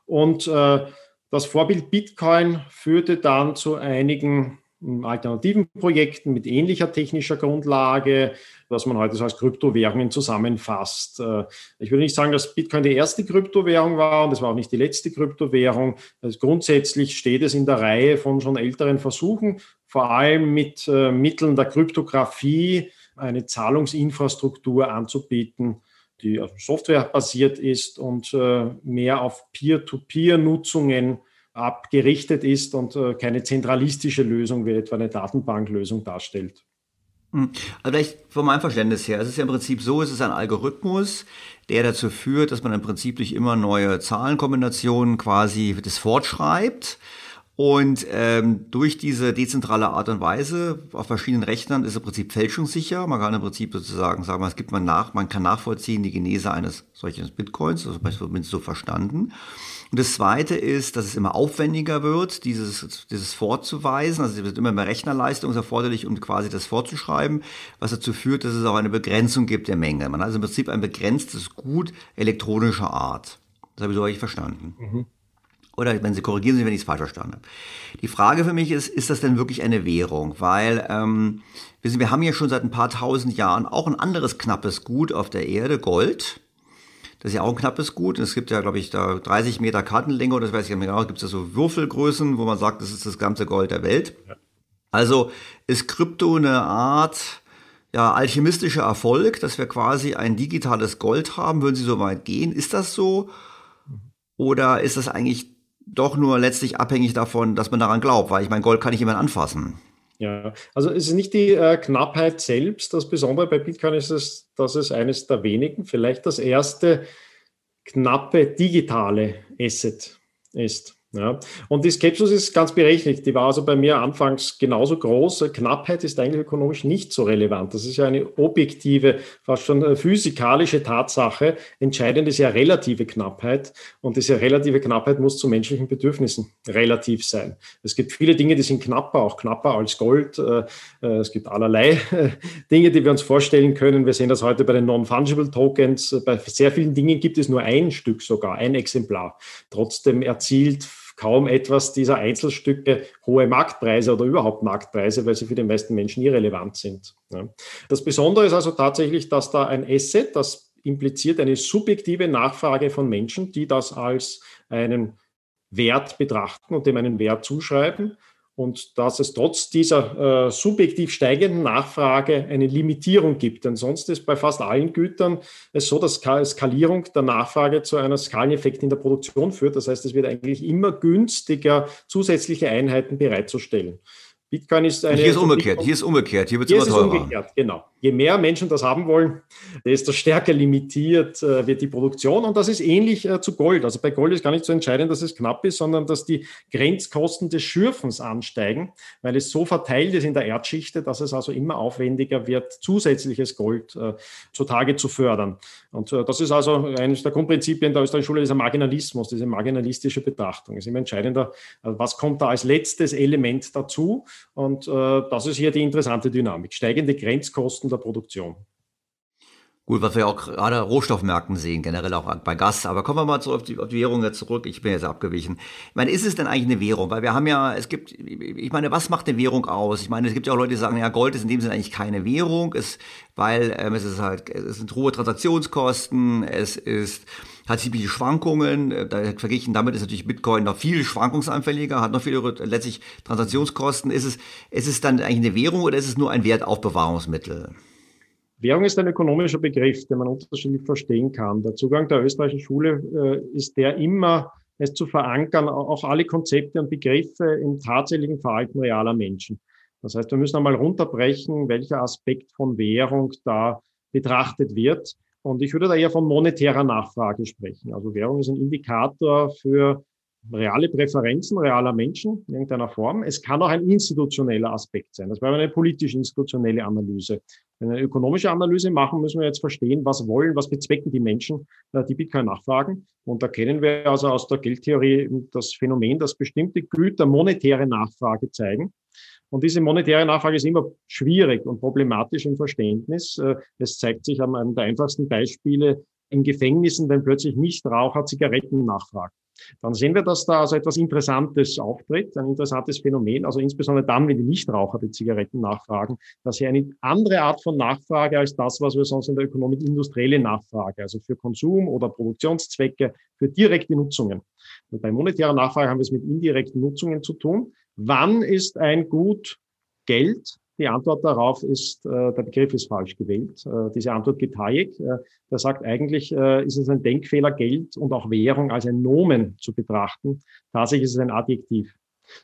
S10: Und äh, das Vorbild Bitcoin führte dann zu einigen alternativen Projekten mit ähnlicher technischer Grundlage, was man heute so als Kryptowährungen zusammenfasst. Äh, ich will nicht sagen, dass Bitcoin die erste Kryptowährung war und es war auch nicht die letzte Kryptowährung. Also grundsätzlich steht es in der Reihe von schon älteren Versuchen, vor allem mit äh, Mitteln der Kryptographie eine Zahlungsinfrastruktur anzubieten, die auf Software basiert ist und mehr auf Peer-to-Peer-Nutzungen abgerichtet ist und äh, keine zentralistische Lösung wie etwa eine Datenbanklösung darstellt.
S3: Hm. Also vielleicht von meinem Verständnis her, es ist ja im Prinzip so, es ist ein Algorithmus, der dazu führt, dass man im Prinzip durch immer neue Zahlenkombinationen quasi das fortschreibt. Und ähm, durch diese dezentrale Art und Weise auf verschiedenen Rechnern ist im Prinzip fälschungssicher. Man kann im Prinzip sozusagen sagen, es gibt man nach, man kann nachvollziehen die Genese eines solchen Bitcoins, also zumindest so verstanden. Und das Zweite ist, dass es immer aufwendiger wird, dieses, dieses vorzuweisen. Also es wird immer mehr Rechnerleistung erforderlich, um quasi das vorzuschreiben, was dazu führt, dass es auch eine Begrenzung gibt der Menge. Man hat also im Prinzip ein begrenztes Gut elektronischer Art. Das habe ich so richtig verstanden. Mhm. Oder wenn Sie korrigieren Sie, wenn ich es falsch verstanden habe. Die Frage für mich ist, ist das denn wirklich eine Währung? Weil ähm, wir, wir haben ja schon seit ein paar tausend Jahren auch ein anderes knappes Gut auf der Erde, Gold. Das ist ja auch ein knappes Gut. Es gibt ja, glaube ich, da 30 Meter Kartenlänge oder das weiß ich nicht genau. Gibt es ja so Würfelgrößen, wo man sagt, das ist das ganze Gold der Welt. Ja. Also ist Krypto eine Art ja, alchemistischer Erfolg, dass wir quasi ein digitales Gold haben. Würden Sie so weit gehen? Ist das so? Oder ist das eigentlich doch nur letztlich abhängig davon, dass man daran glaubt? Weil ich mein Gold kann ich jemand anfassen.
S10: Ja, also es ist nicht die äh, Knappheit selbst. Das Besondere bei Bitcoin ist es, dass es eines der wenigen, vielleicht das erste knappe digitale Asset ist. Ja. Und die Skepsis ist ganz berechtigt. Die war also bei mir anfangs genauso groß. Knappheit ist eigentlich ökonomisch nicht so relevant. Das ist ja eine objektive, fast schon physikalische Tatsache. Entscheidend ist ja relative Knappheit. Und diese relative Knappheit muss zu menschlichen Bedürfnissen relativ sein. Es gibt viele Dinge, die sind knapper, auch knapper als Gold. Äh, äh, es gibt allerlei Dinge, die wir uns vorstellen können. Wir sehen das heute bei den Non-Fungible Tokens. Bei sehr vielen Dingen gibt es nur ein Stück sogar, ein Exemplar. Trotzdem erzielt kaum etwas dieser Einzelstücke hohe Marktpreise oder überhaupt Marktpreise, weil sie für die meisten Menschen irrelevant sind. Das Besondere ist also tatsächlich, dass da ein Asset, das impliziert eine subjektive Nachfrage von Menschen, die das als einen Wert betrachten und dem einen Wert zuschreiben und dass es trotz dieser äh, subjektiv steigenden Nachfrage eine Limitierung gibt. Denn sonst ist bei fast allen Gütern es so, dass Skalierung der Nachfrage zu einer Skaleneffekt in der Produktion führt. Das heißt, es wird eigentlich immer günstiger, zusätzliche Einheiten bereitzustellen.
S3: Bitcoin ist eine. Hier ist umgekehrt. Hier ist umgekehrt. Hier wird es immer teurer. Umgekehrt,
S10: genau. Je mehr Menschen das haben wollen, desto stärker limitiert äh, wird die Produktion. Und das ist ähnlich äh, zu Gold. Also bei Gold ist gar nicht so entscheidend, dass es knapp ist, sondern dass die Grenzkosten des Schürfens ansteigen, weil es so verteilt ist in der Erdschichte, dass es also immer aufwendiger wird, zusätzliches Gold äh, zutage zu fördern. Und das ist also eines der Grundprinzipien der österreichischen Schule, dieser Marginalismus, diese marginalistische Betrachtung. Es ist immer entscheidender, was kommt da als letztes Element dazu. Und das ist hier die interessante Dynamik. Steigende Grenzkosten der Produktion.
S3: Gut, was wir auch gerade Rohstoffmärkten sehen, generell auch bei Gas. Aber kommen wir mal auf die, auf die Währung jetzt zurück. Ich bin jetzt abgewichen. Ich meine, ist es denn eigentlich eine Währung? Weil wir haben ja, es gibt, ich meine, was macht eine Währung aus? Ich meine, es gibt ja auch Leute, die sagen, ja, Gold ist in dem Sinne eigentlich keine Währung, es, weil ähm, es ist halt, es sind hohe Transaktionskosten, es ist, hat ziemliche Schwankungen. Da, verglichen damit ist natürlich Bitcoin noch viel schwankungsanfälliger, hat noch viel letztlich Transaktionskosten. Ist es, ist es dann eigentlich eine Währung oder ist es nur ein Wertaufbewahrungsmittel?
S10: Währung ist ein ökonomischer Begriff, den man unterschiedlich verstehen kann. Der Zugang der österreichischen Schule äh, ist der immer, es zu verankern, auch alle Konzepte und Begriffe im tatsächlichen Verhalten realer Menschen. Das heißt, wir müssen einmal runterbrechen, welcher Aspekt von Währung da betrachtet wird. Und ich würde da eher von monetärer Nachfrage sprechen. Also Währung ist ein Indikator für reale Präferenzen realer Menschen in irgendeiner Form. Es kann auch ein institutioneller Aspekt sein. Das wäre eine politisch-institutionelle Analyse. Wenn wir eine ökonomische Analyse machen, müssen wir jetzt verstehen, was wollen, was bezwecken die Menschen, äh, die Bitcoin nachfragen. Und da kennen wir also aus der Geldtheorie das Phänomen, dass bestimmte Güter monetäre Nachfrage zeigen. Und diese monetäre Nachfrage ist immer schwierig und problematisch im Verständnis. Äh, es zeigt sich an einem der einfachsten Beispiele in Gefängnissen, wenn plötzlich Nichtraucher Zigaretten nachfragen dann sehen wir, dass da also etwas Interessantes auftritt, ein interessantes Phänomen, also insbesondere dann, wenn die Nichtraucher die Zigaretten nachfragen, dass hier eine andere Art von Nachfrage als das, was wir sonst in der Ökonomik industrielle Nachfrage, also für Konsum oder Produktionszwecke, für direkte Nutzungen. Und bei monetärer Nachfrage haben wir es mit indirekten Nutzungen zu tun. Wann ist ein Gut Geld? Die Antwort darauf ist, äh, der Begriff ist falsch gewählt. Äh, diese Antwort gibt Hayek. Äh, der sagt eigentlich, ist es ein Denkfehler, Geld und auch Währung als ein Nomen zu betrachten. Tatsächlich ist es ein Adjektiv.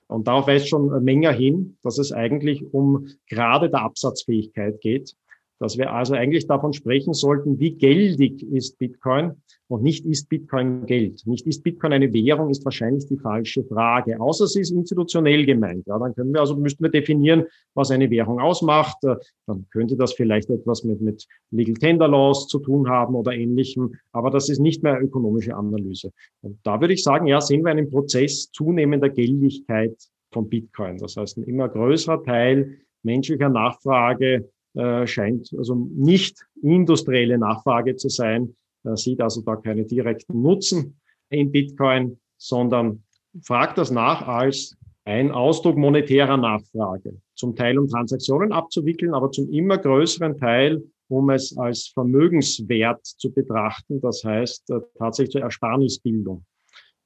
S10: Und darauf weist schon Menger hin, dass es eigentlich um gerade der Absatzfähigkeit geht dass wir also eigentlich davon sprechen sollten, wie geldig ist Bitcoin und nicht ist Bitcoin Geld. Nicht ist Bitcoin eine Währung, ist wahrscheinlich die falsche Frage. Außer sie ist institutionell gemeint. Ja, dann können wir also, müssten wir definieren, was eine Währung ausmacht. Dann könnte das vielleicht etwas mit, mit Legal Tender Laws zu tun haben oder ähnlichem. Aber das ist nicht mehr ökonomische Analyse. Und da würde ich sagen, ja, sehen wir einen Prozess zunehmender Geldigkeit von Bitcoin. Das heißt, ein immer größerer Teil menschlicher Nachfrage äh, scheint also nicht industrielle Nachfrage zu sein, äh, sieht also da keine direkten Nutzen in Bitcoin, sondern fragt das nach als ein Ausdruck monetärer Nachfrage. Zum Teil um Transaktionen abzuwickeln, aber zum immer größeren Teil, um es als Vermögenswert zu betrachten. Das heißt äh, tatsächlich zur Ersparnisbildung.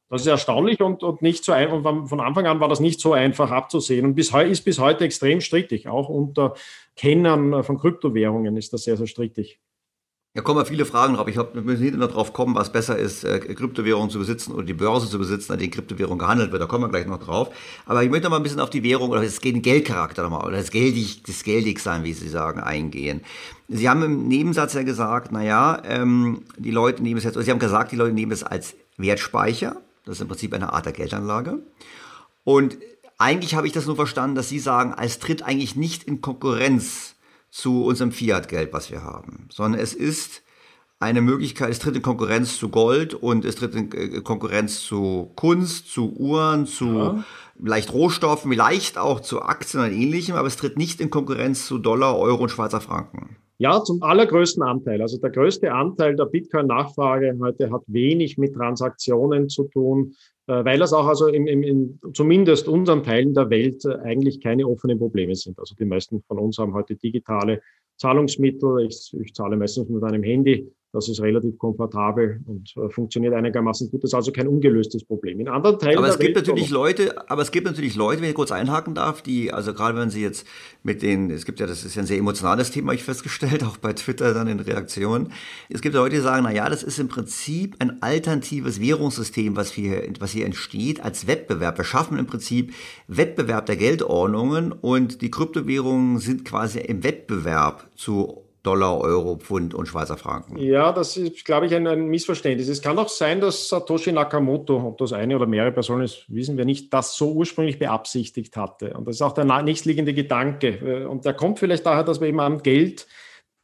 S10: Das ist erstaunlich und, und nicht so einfach. Von Anfang an war das nicht so einfach abzusehen und bis, ist bis heute extrem strittig. Auch unter Kennern von Kryptowährungen ist das sehr, sehr strittig.
S3: Da kommen viele Fragen drauf. Ich hoffe, wir müssen nicht immer drauf kommen, was besser ist, äh, Kryptowährungen zu besitzen oder die Börse zu besitzen, an denen Kryptowährungen gehandelt wird. Da kommen wir gleich noch drauf. Aber ich möchte noch mal ein bisschen auf die Währung oder das Geldcharakter nochmal oder das Geldig, das Geldigsein, wie Sie sagen, eingehen. Sie haben im Nebensatz ja gesagt, naja, ähm, die Leute nehmen es jetzt, Sie haben gesagt, die Leute nehmen es als Wertspeicher. Das ist im Prinzip eine Art der Geldanlage. Und eigentlich habe ich das nur verstanden, dass Sie sagen, es tritt eigentlich nicht in Konkurrenz zu unserem Fiat-Geld, was wir haben, sondern es ist eine Möglichkeit, es tritt in Konkurrenz zu Gold und es tritt in äh, Konkurrenz zu Kunst, zu Uhren, zu ja. leicht Rohstoffen, vielleicht auch zu Aktien und ähnlichem, aber es tritt nicht in Konkurrenz zu Dollar, Euro und Schweizer Franken.
S10: Ja, zum allergrößten Anteil. Also der größte Anteil der Bitcoin-Nachfrage heute hat wenig mit Transaktionen zu tun, weil das auch also in, in, in zumindest unseren Teilen der Welt äh, eigentlich keine offenen Probleme sind. Also die meisten von uns haben heute digitale Zahlungsmittel. Ich, ich zahle meistens mit einem Handy. Das ist relativ komfortabel und äh, funktioniert einigermaßen gut. Das ist also kein ungelöstes Problem.
S3: In anderen Teilen aber es gibt Welt natürlich Leute, aber es gibt natürlich Leute, wenn ich kurz einhaken darf, die, also gerade wenn sie jetzt mit den, es gibt ja, das ist ja ein sehr emotionales Thema, ich festgestellt, auch bei Twitter dann in Reaktionen. Es gibt Leute, die sagen, na ja, das ist im Prinzip ein alternatives Währungssystem, was hier, was hier entsteht als Wettbewerb. Wir schaffen im Prinzip Wettbewerb der Geldordnungen und die Kryptowährungen sind quasi im Wettbewerb zu Dollar, Euro, Pfund und Schweizer Franken.
S10: Ja, das ist, glaube ich, ein, ein, Missverständnis. Es kann auch sein, dass Satoshi Nakamoto, ob das eine oder mehrere Personen ist, wissen wir nicht, das so ursprünglich beabsichtigt hatte. Und das ist auch der nächstliegende Gedanke. Und der kommt vielleicht daher, dass wir eben an Geld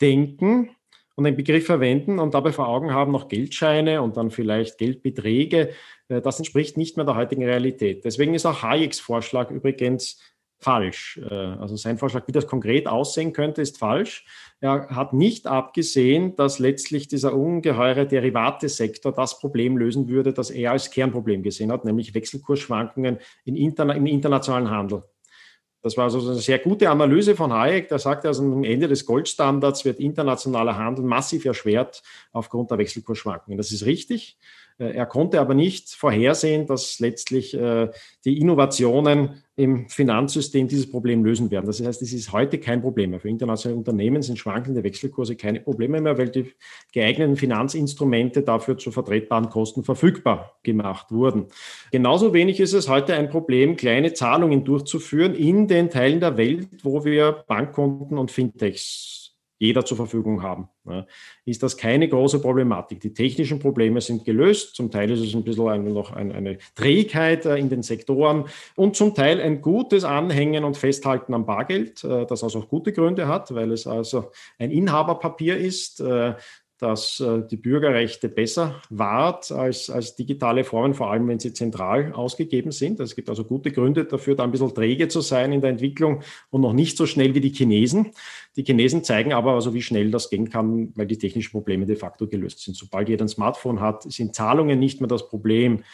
S10: denken und den Begriff verwenden und dabei vor Augen haben noch Geldscheine und dann vielleicht Geldbeträge. Äh, das entspricht nicht mehr der heutigen Realität. Deswegen ist auch Hayeks Vorschlag übrigens falsch. Äh, also sein Vorschlag, wie das konkret aussehen könnte, ist falsch. Er hat nicht abgesehen, dass letztlich dieser ungeheure Derivatesektor das Problem lösen würde, das er als Kernproblem gesehen hat, nämlich Wechselkursschwankungen in interna im internationalen Handel. Das war also eine sehr gute Analyse von Hayek. Der sagte, also am Ende des Goldstandards wird internationaler Handel massiv erschwert aufgrund der Wechselkursschwankungen. Das ist richtig. Äh, er konnte aber nicht vorhersehen, dass letztlich äh, die Innovationen im Finanzsystem dieses Problem lösen werden. Das heißt, es ist heute kein Problem mehr. Für internationale Unternehmen sind schwankende Wechselkurse keine Probleme mehr, weil die geeigneten Finanzinstrumente dafür zu vertretbaren Kosten verfügbar gemacht wurden. Genauso wenig ist es heute ein Problem, kleine Zahlungen durchzuführen in den Teilen der Welt, wo wir Bankkonten und Fintechs jeder zur Verfügung haben. Ja, ist das keine große Problematik. Die technischen Probleme sind gelöst. Zum Teil ist es ein bisschen ein, noch ein, eine Trägheit äh, in den Sektoren und zum Teil ein gutes Anhängen und Festhalten am Bargeld, äh, das also auch gute Gründe hat, weil es also ein Inhaberpapier ist, äh, dass äh, die Bürgerrechte besser wahrt als, als digitale Formen, vor allem wenn sie zentral ausgegeben sind. Es gibt also gute Gründe dafür, da ein bisschen träge zu sein in der Entwicklung und noch nicht so schnell wie die Chinesen. Die Chinesen zeigen aber also, wie schnell das gehen kann, weil die technischen Probleme de facto gelöst sind. Sobald jeder ein Smartphone hat, sind Zahlungen nicht mehr das Problem.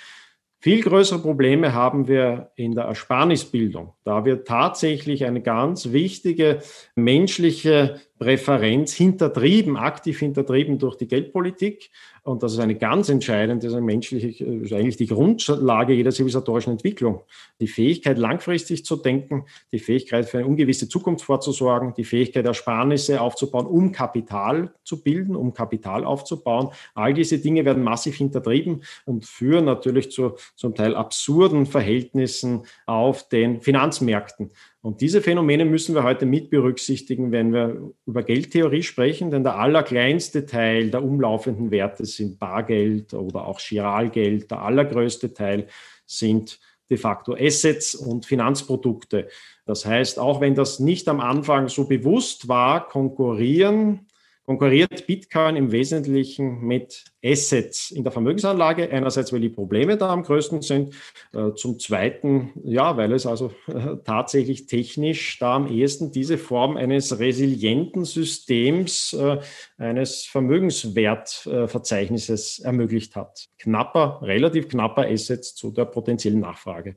S10: Viel größere Probleme haben wir in der Ersparnisbildung. Da wird tatsächlich eine ganz wichtige menschliche Präferenz hintertrieben, aktiv hintertrieben durch die Geldpolitik. Und das ist eine ganz entscheidende, eine menschliche, ist eigentlich die Grundlage jeder zivilisatorischen Entwicklung. Die Fähigkeit, langfristig zu denken, die Fähigkeit, für eine ungewisse Zukunft vorzusorgen, die Fähigkeit, Ersparnisse aufzubauen, um Kapital zu bilden, um Kapital aufzubauen. All diese Dinge werden massiv hintertrieben und führen natürlich zu zum Teil absurden Verhältnissen auf den Finanzmärkten. Und diese Phänomene müssen wir heute mit berücksichtigen, wenn wir über Geldtheorie sprechen, denn der allerkleinste Teil der umlaufenden Werte sind Bargeld oder auch Chiralgeld. Der allergrößte Teil sind de facto Assets und Finanzprodukte. Das heißt, auch wenn das nicht am Anfang so bewusst war, konkurrieren konkurriert Bitcoin im Wesentlichen mit Assets in der Vermögensanlage. Einerseits, weil die Probleme da am größten sind. Äh, zum Zweiten, ja, weil es also äh, tatsächlich technisch da am ehesten diese Form eines resilienten Systems, äh, eines Vermögenswertverzeichnisses ermöglicht hat. Knapper, relativ knapper Assets zu der potenziellen Nachfrage.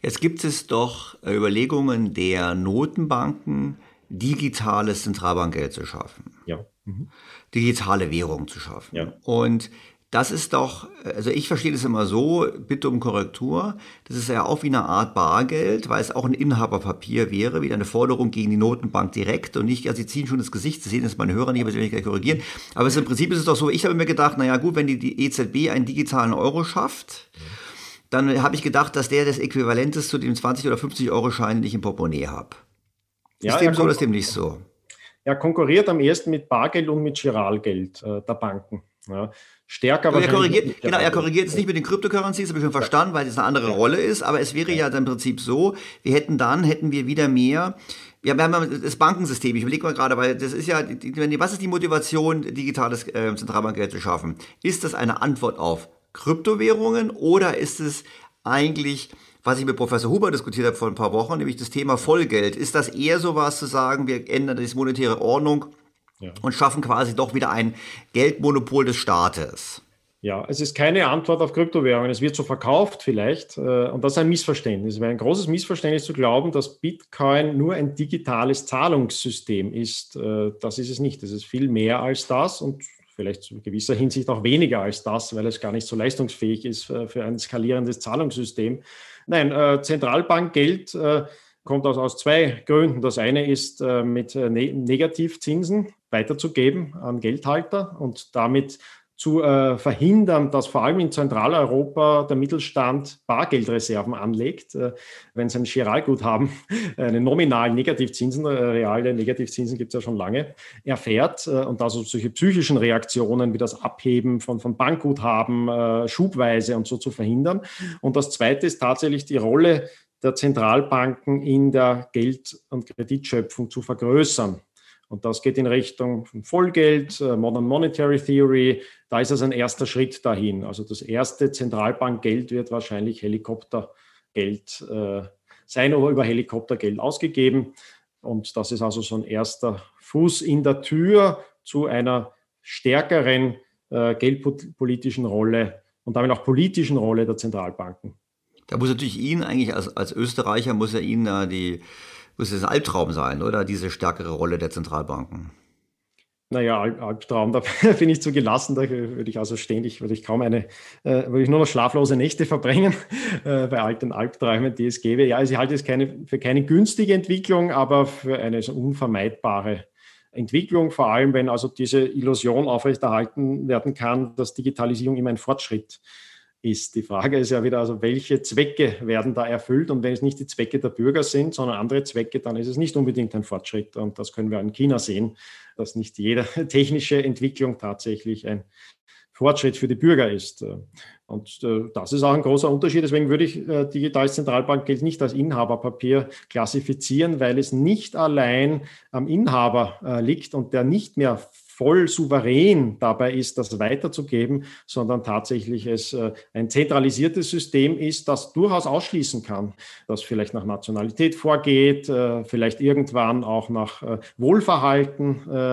S3: Jetzt gibt es doch Überlegungen der Notenbanken, digitales Zentralbankgeld zu schaffen.
S10: Ja. Mhm.
S3: Digitale Währung zu schaffen.
S10: Ja.
S3: Und das ist doch, also ich verstehe das immer so, bitte um Korrektur, das ist ja auch wie eine Art Bargeld, weil es auch ein Inhaberpapier wäre, wieder eine Forderung gegen die Notenbank direkt und nicht, also sie ziehen schon das Gesicht, Sie sehen das meine Hörer nicht, aber sie will ich gleich korrigieren. Aber es, im Prinzip ist es doch so, ich habe mir gedacht, naja gut, wenn die, die EZB einen digitalen Euro schafft, dann habe ich gedacht, dass der das Äquivalent ist zu dem 20 oder 50 Euro Schein, den ich im Portemonnaie habe.
S10: Ja, ist dem so oder ist dem nicht so? Er konkurriert am ersten mit Bargeld und mit Giralgeld äh, der Banken. Ja. Stärker
S3: aber. Er korrigiert, genau, er korrigiert es nicht mit den Cryptocurrencies, habe ich schon verstanden, weil es eine andere Rolle ist, aber es wäre ja im Prinzip so, wir hätten dann, hätten wir wieder mehr, ja, wir haben das Bankensystem, ich überlege mal gerade, weil das ist ja, was ist die Motivation, digitales äh, Zentralbankgeld zu schaffen? Ist das eine Antwort auf Kryptowährungen oder ist es eigentlich was ich mit Professor Huber diskutiert habe vor ein paar Wochen, nämlich das Thema Vollgeld. Ist das eher so was zu sagen, wir ändern die monetäre Ordnung ja. und schaffen quasi doch wieder ein Geldmonopol des Staates?
S10: Ja, es ist keine Antwort auf Kryptowährungen. Es wird so verkauft vielleicht. Äh, und das ist ein Missverständnis. Es wäre ein großes Missverständnis zu glauben, dass Bitcoin nur ein digitales Zahlungssystem ist. Äh, das ist es nicht. Es ist viel mehr als das und vielleicht in gewisser Hinsicht auch weniger als das, weil es gar nicht so leistungsfähig ist äh, für ein skalierendes Zahlungssystem. Nein, äh, Zentralbankgeld äh, kommt aus, aus zwei Gründen. Das eine ist, äh, mit äh, ne Negativzinsen weiterzugeben an Geldhalter und damit zu äh, verhindern, dass vor allem in Zentraleuropa der Mittelstand Bargeldreserven anlegt. Äh, wenn sie ein Giralguthaben, eine nominalen Negativzinsen, äh, reale Negativzinsen gibt es ja schon lange, erfährt äh, und also solche psychischen Reaktionen wie das Abheben von, von Bankguthaben äh, schubweise und so zu verhindern. Und das Zweite ist tatsächlich die Rolle der Zentralbanken in der Geld- und Kreditschöpfung zu vergrößern. Und das geht in Richtung Vollgeld, äh, Modern Monetary Theory. Da ist es ein erster Schritt dahin. Also das erste Zentralbankgeld wird wahrscheinlich Helikoptergeld äh, sein oder über Helikoptergeld ausgegeben. Und das ist also so ein erster Fuß in der Tür zu einer stärkeren äh, geldpolitischen Rolle und damit auch politischen Rolle der Zentralbanken.
S3: Da muss natürlich Ihnen eigentlich als, als Österreicher, muss ja Ihnen äh, die muss es ein Albtraum sein, oder? Diese stärkere Rolle der Zentralbanken.
S10: Naja, Albtraum, da bin ich zu gelassen, da würde ich also ständig, würde ich kaum eine, äh, würde ich nur noch schlaflose Nächte verbringen äh, bei alten Albträumen, die es gäbe. Ja, also ich halte es keine, für keine günstige Entwicklung, aber für eine so unvermeidbare Entwicklung, vor allem wenn also diese Illusion aufrechterhalten werden kann, dass Digitalisierung immer ein Fortschritt ist. Die Frage ist ja wieder, also welche Zwecke werden da erfüllt? Und wenn es nicht die Zwecke der Bürger sind, sondern andere Zwecke, dann ist es nicht unbedingt ein Fortschritt. Und das können wir in China sehen, dass nicht jede technische Entwicklung tatsächlich ein Fortschritt für die Bürger ist. Und äh, das ist auch ein großer Unterschied. Deswegen würde ich äh, digitales Zentralbankgeld nicht als Inhaberpapier klassifizieren, weil es nicht allein am Inhaber äh, liegt und der nicht mehr voll souverän dabei ist, das weiterzugeben, sondern tatsächlich es äh, ein zentralisiertes System ist, das durchaus ausschließen kann, das vielleicht nach Nationalität vorgeht, äh, vielleicht irgendwann auch nach äh, Wohlverhalten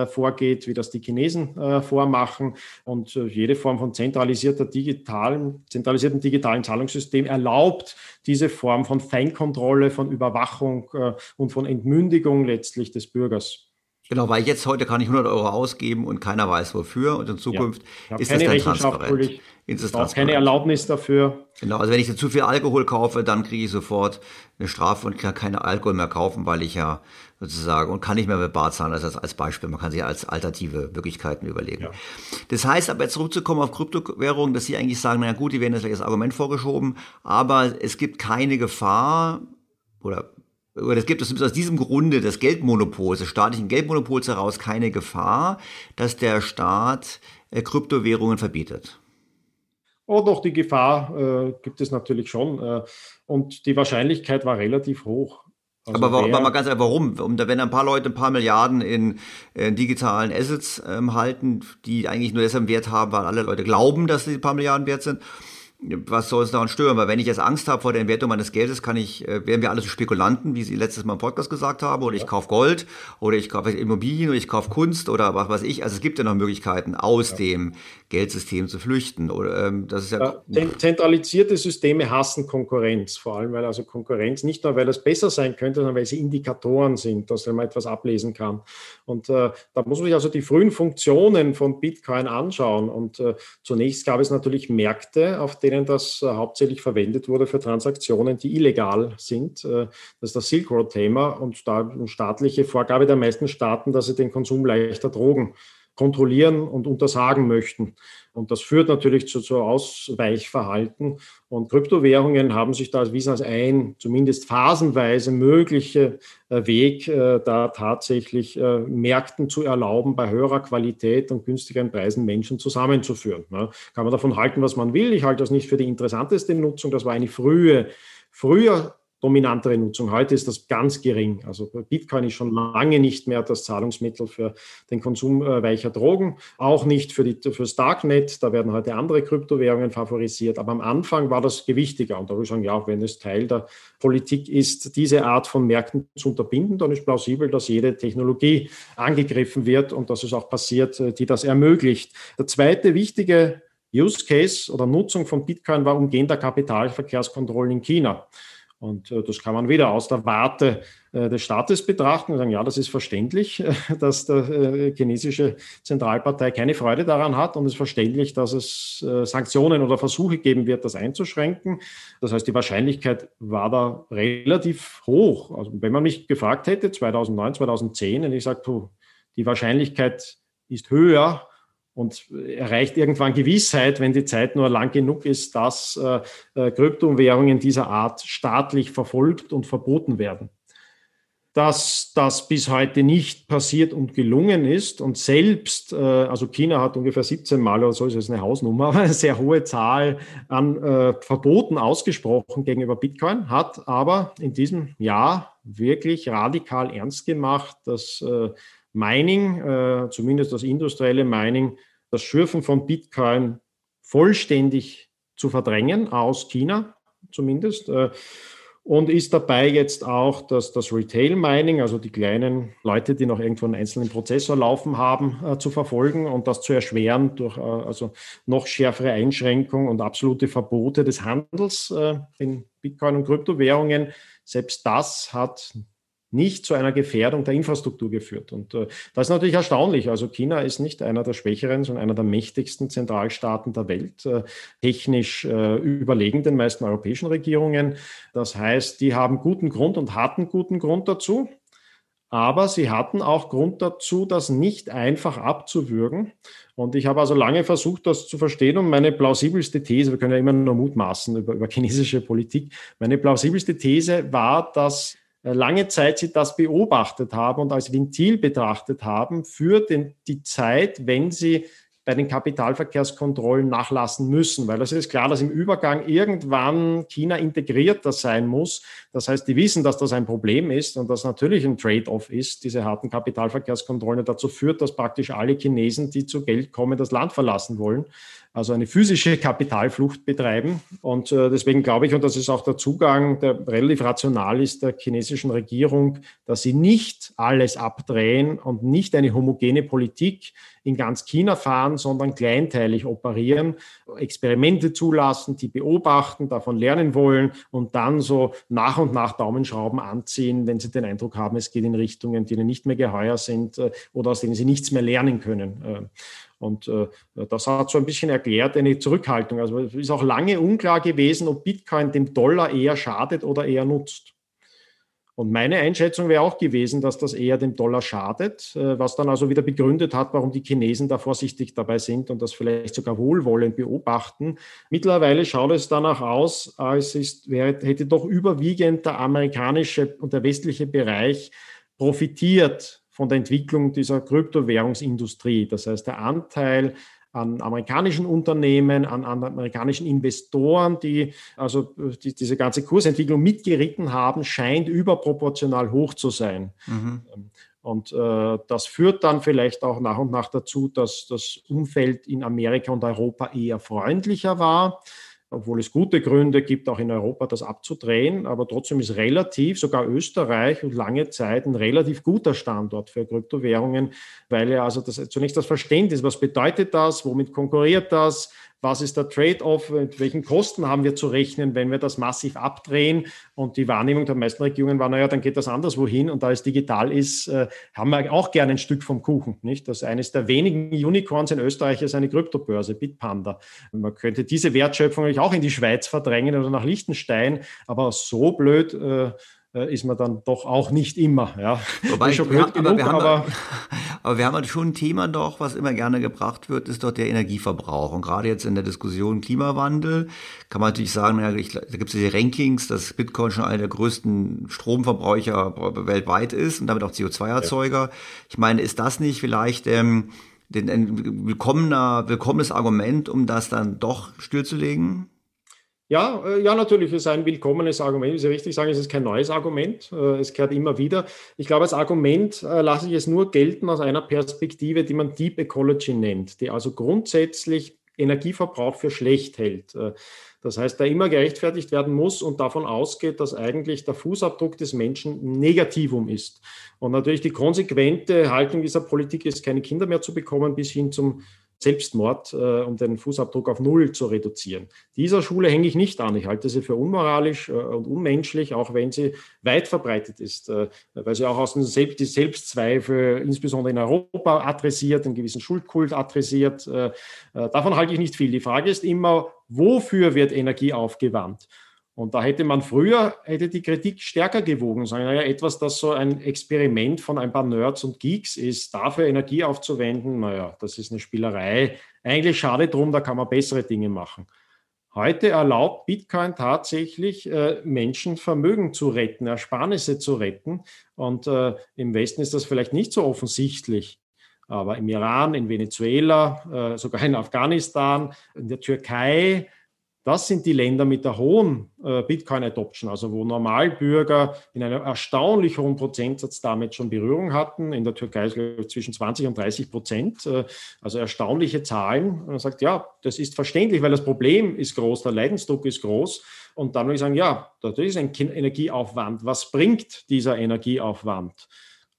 S10: vorgeht, wie das die Chinesen vormachen. Und jede Form von zentralisierter digitalen, zentralisierten digitalen Zahlungssystem erlaubt diese Form von Feinkontrolle, von Überwachung und von Entmündigung letztlich des Bürgers.
S3: Genau, weil jetzt heute kann ich 100 Euro ausgeben und keiner weiß wofür und in Zukunft ja, ist das dann transparent.
S10: Ist es transparent. keine Erlaubnis dafür.
S3: Genau, also wenn ich zu viel Alkohol kaufe, dann kriege ich sofort eine Strafe und kann keine Alkohol mehr kaufen, weil ich ja sozusagen und kann nicht mehr mit Bar zahlen, also als Beispiel. Man kann sich als alternative Möglichkeiten überlegen. Ja. Das heißt aber zurückzukommen auf Kryptowährungen, dass Sie eigentlich sagen, na gut, die werden jetzt das Argument vorgeschoben, aber es gibt keine Gefahr oder oder es gibt es aus diesem Grunde des Geldmonopols, des staatlichen Geldmonopols heraus keine Gefahr, dass der Staat äh, Kryptowährungen verbietet.
S10: Oh, doch, die Gefahr äh, gibt es natürlich schon. Äh, und die Wahrscheinlichkeit war relativ hoch.
S3: Also aber, warum, aber mal ganz ehrlich, warum? Um, wenn ein paar Leute ein paar Milliarden in, in digitalen Assets ähm, halten, die eigentlich nur deshalb Wert haben, weil alle Leute glauben, dass sie ein paar Milliarden wert sind, was soll es daran stören? Weil wenn ich jetzt Angst habe vor der Entwertung meines Geldes, kann ich, äh, werden wir alle so Spekulanten, wie Sie letztes Mal im Podcast gesagt haben, oder ich kaufe Gold, oder ich kaufe Immobilien, oder ich kaufe Kunst, oder was weiß ich. Also es gibt ja noch Möglichkeiten, aus ja. dem Geldsystem zu flüchten. Oder, ähm, das ist ja,
S10: ja zentralisierte Systeme hassen Konkurrenz, vor allem weil also Konkurrenz nicht nur, weil es besser sein könnte, sondern weil sie Indikatoren sind, dass man etwas ablesen kann. Und äh, da muss man sich also die frühen Funktionen von Bitcoin anschauen. Und äh, zunächst gab es natürlich Märkte, auf denen denen das äh, hauptsächlich verwendet wurde für Transaktionen, die illegal sind. Äh, das ist das Silk Road-Thema und da staatliche Vorgabe der meisten Staaten, dass sie den Konsum leichter Drogen kontrollieren und untersagen möchten. Und das führt natürlich zu, zu Ausweichverhalten. Und Kryptowährungen haben sich da erwiesen als ein, zumindest phasenweise mögliche äh, Weg, äh, da tatsächlich äh, Märkten zu erlauben, bei höherer Qualität und günstigeren Preisen Menschen zusammenzuführen. Ja, kann man davon halten, was man will. Ich halte das nicht für die interessanteste Nutzung. Das war eine frühe, früher dominantere Nutzung. Heute ist das ganz gering. Also Bitcoin ist schon lange nicht mehr das Zahlungsmittel für den Konsum äh, weicher Drogen, auch nicht für, das Darknet. Da werden heute andere Kryptowährungen favorisiert. Aber am Anfang war das gewichtiger. Und da würde ich sagen, ja, wenn es Teil der Politik ist, diese Art von Märkten zu unterbinden, dann ist plausibel, dass jede Technologie angegriffen wird und dass es auch passiert, äh, die das ermöglicht. Der zweite wichtige Use Case oder Nutzung von Bitcoin war Umgehen der Kapitalverkehrskontrollen in China. Und äh, das kann man wieder aus der Warte äh, des Staates betrachten und sagen, ja, das ist verständlich, äh, dass die chinesische Zentralpartei keine Freude daran hat und es ist verständlich, dass es Sanktionen oder Versuche geben wird, das einzuschränken. Das heißt, die Wahrscheinlichkeit war da relativ hoch. Also wenn man mich gefragt hätte, 2009, 2010, und ich sage, die Wahrscheinlichkeit ist höher, und erreicht irgendwann Gewissheit, wenn die Zeit nur lang genug ist, dass äh, äh, Kryptowährungen dieser Art staatlich verfolgt und verboten werden. Dass das bis heute nicht passiert und gelungen ist und selbst, äh, also China hat ungefähr 17 Mal oder so, ist es eine Hausnummer, aber eine sehr hohe Zahl an äh, Verboten ausgesprochen gegenüber Bitcoin, hat aber in diesem Jahr wirklich radikal ernst gemacht, dass äh, Mining, äh, zumindest das industrielle Mining, das Schürfen von Bitcoin vollständig zu verdrängen aus China zumindest. Äh, und ist dabei jetzt auch das, das Retail Mining, also die kleinen Leute, die noch irgendwo einen einzelnen Prozessor laufen haben, äh, zu verfolgen und das zu erschweren durch äh, also noch schärfere Einschränkungen und absolute Verbote des Handels äh, in Bitcoin und Kryptowährungen. Selbst das hat nicht zu einer Gefährdung der Infrastruktur geführt. Und äh, das ist natürlich erstaunlich. Also China ist nicht einer der schwächeren, sondern einer der mächtigsten Zentralstaaten der Welt, äh, technisch äh, überlegen den meisten europäischen Regierungen. Das heißt, die haben guten Grund und hatten guten Grund dazu. Aber sie hatten auch Grund dazu, das nicht einfach abzuwürgen. Und ich habe also lange versucht, das zu verstehen. Und meine plausibelste These, wir können ja immer nur mutmaßen über, über chinesische Politik, meine plausibelste These war, dass lange Zeit sie das beobachtet haben und als Ventil betrachtet haben für den, die Zeit, wenn sie bei den Kapitalverkehrskontrollen nachlassen müssen, weil es ist klar, dass im Übergang irgendwann China integrierter sein muss. Das heißt, die wissen, dass das ein Problem ist und das natürlich ein Trade-off ist, diese harten Kapitalverkehrskontrollen dazu führt, dass praktisch alle Chinesen, die zu Geld kommen, das Land verlassen wollen also eine physische Kapitalflucht betreiben. Und äh, deswegen glaube ich, und das ist auch der Zugang, der relativ rational ist der chinesischen Regierung, dass sie nicht alles abdrehen und nicht eine homogene Politik in ganz China fahren, sondern kleinteilig operieren, Experimente zulassen, die beobachten, davon lernen wollen und dann so nach und nach Daumenschrauben anziehen, wenn sie den Eindruck haben, es geht in Richtungen, die ihnen nicht mehr geheuer sind äh, oder aus denen sie nichts mehr lernen können. Und äh, das hat so ein bisschen erklärt eine Zurückhaltung. Also es ist auch lange unklar gewesen, ob Bitcoin dem Dollar eher schadet oder eher nutzt. Und meine Einschätzung wäre auch gewesen, dass das eher dem Dollar schadet, äh, was dann also wieder begründet hat, warum die Chinesen da vorsichtig dabei sind und das vielleicht sogar wohlwollend beobachten. Mittlerweile schaut es danach aus, als ist, wäre, hätte doch überwiegend der amerikanische und der westliche Bereich profitiert von der Entwicklung dieser Kryptowährungsindustrie. Das heißt, der Anteil an amerikanischen Unternehmen, an, an amerikanischen Investoren, die also die, diese ganze Kursentwicklung mitgeritten haben, scheint überproportional hoch zu sein. Mhm. Und äh, das führt dann vielleicht auch nach und nach dazu, dass das Umfeld in Amerika und Europa eher freundlicher war obwohl es gute Gründe gibt, auch in Europa das abzudrehen. Aber trotzdem ist relativ, sogar Österreich und lange Zeit ein relativ guter Standort für Kryptowährungen, weil ja also das, zunächst das Verständnis, was bedeutet das, womit konkurriert das, was ist der Trade-off, mit welchen Kosten haben wir zu rechnen, wenn wir das massiv abdrehen. Und die Wahrnehmung der meisten Regierungen war, naja, dann geht das anderswohin. Und da es digital ist, äh, haben wir auch gerne ein Stück vom Kuchen. Nicht? Das eines der wenigen Unicorns in Österreich ist eine Kryptobörse, Bitpanda. man könnte diese Wertschöpfung natürlich auch in die Schweiz verdrängen oder nach Liechtenstein. Aber so blöd äh, äh, ist man dann doch auch nicht immer. Ja.
S3: Wobei, schon blöd genug, aber, wir haben, aber, aber wir haben halt schon ein Thema doch, was immer gerne gebracht wird, ist doch der Energieverbrauch. Und gerade jetzt in der Diskussion Klimawandel kann man natürlich sagen, ja, ich, da gibt es diese Rankings, dass Bitcoin schon einer der größten Stromverbräucher weltweit ist und damit auch CO2-Erzeuger. Ja. Ich meine, ist das nicht vielleicht ähm, ein willkommener, willkommenes Argument, um das dann doch stillzulegen?
S10: Ja, äh, ja, natürlich ist ein willkommenes Argument. Wie Sie richtig sagen, es ist kein neues Argument. Äh, es kehrt immer wieder. Ich glaube, als Argument äh, lasse ich es nur gelten aus einer Perspektive, die man Deep Ecology nennt, die also grundsätzlich Energieverbrauch für schlecht hält. Das heißt, der immer gerechtfertigt werden muss und davon ausgeht, dass eigentlich der Fußabdruck des Menschen Negativum ist. Und natürlich die konsequente Haltung dieser Politik ist, keine Kinder mehr zu bekommen, bis hin zum Selbstmord, äh, um den Fußabdruck auf Null zu reduzieren. Dieser Schule hänge ich nicht an. Ich halte sie für unmoralisch äh, und unmenschlich, auch wenn sie weit verbreitet ist, äh, weil sie auch aus dem Selbst, die Selbstzweifel, insbesondere in Europa, adressiert, einen gewissen Schuldkult adressiert. Äh, äh, davon halte ich nicht viel. Die Frage ist immer, wofür wird Energie aufgewandt? Und da hätte man früher, hätte die Kritik stärker gewogen, sagen, naja, etwas, das so ein Experiment von ein paar Nerds und Geeks ist, dafür Energie aufzuwenden, naja, das ist eine Spielerei. Eigentlich schade drum, da kann man bessere Dinge machen. Heute erlaubt Bitcoin tatsächlich äh, Menschen Vermögen zu retten, Ersparnisse zu retten. Und äh, im Westen ist das vielleicht nicht so offensichtlich. Aber im Iran, in Venezuela, äh, sogar in Afghanistan, in der Türkei, das sind die Länder mit der hohen äh, Bitcoin-Adoption, also wo Normalbürger in einem erstaunlich hohen Prozentsatz damit schon Berührung hatten. In der Türkei zwischen 20 und 30 Prozent, äh, also erstaunliche Zahlen. Und man sagt, ja, das ist verständlich, weil das Problem ist groß, der Leidensdruck ist groß. Und dann würde ich sagen, ja, das ist ein Energieaufwand. Was bringt dieser Energieaufwand?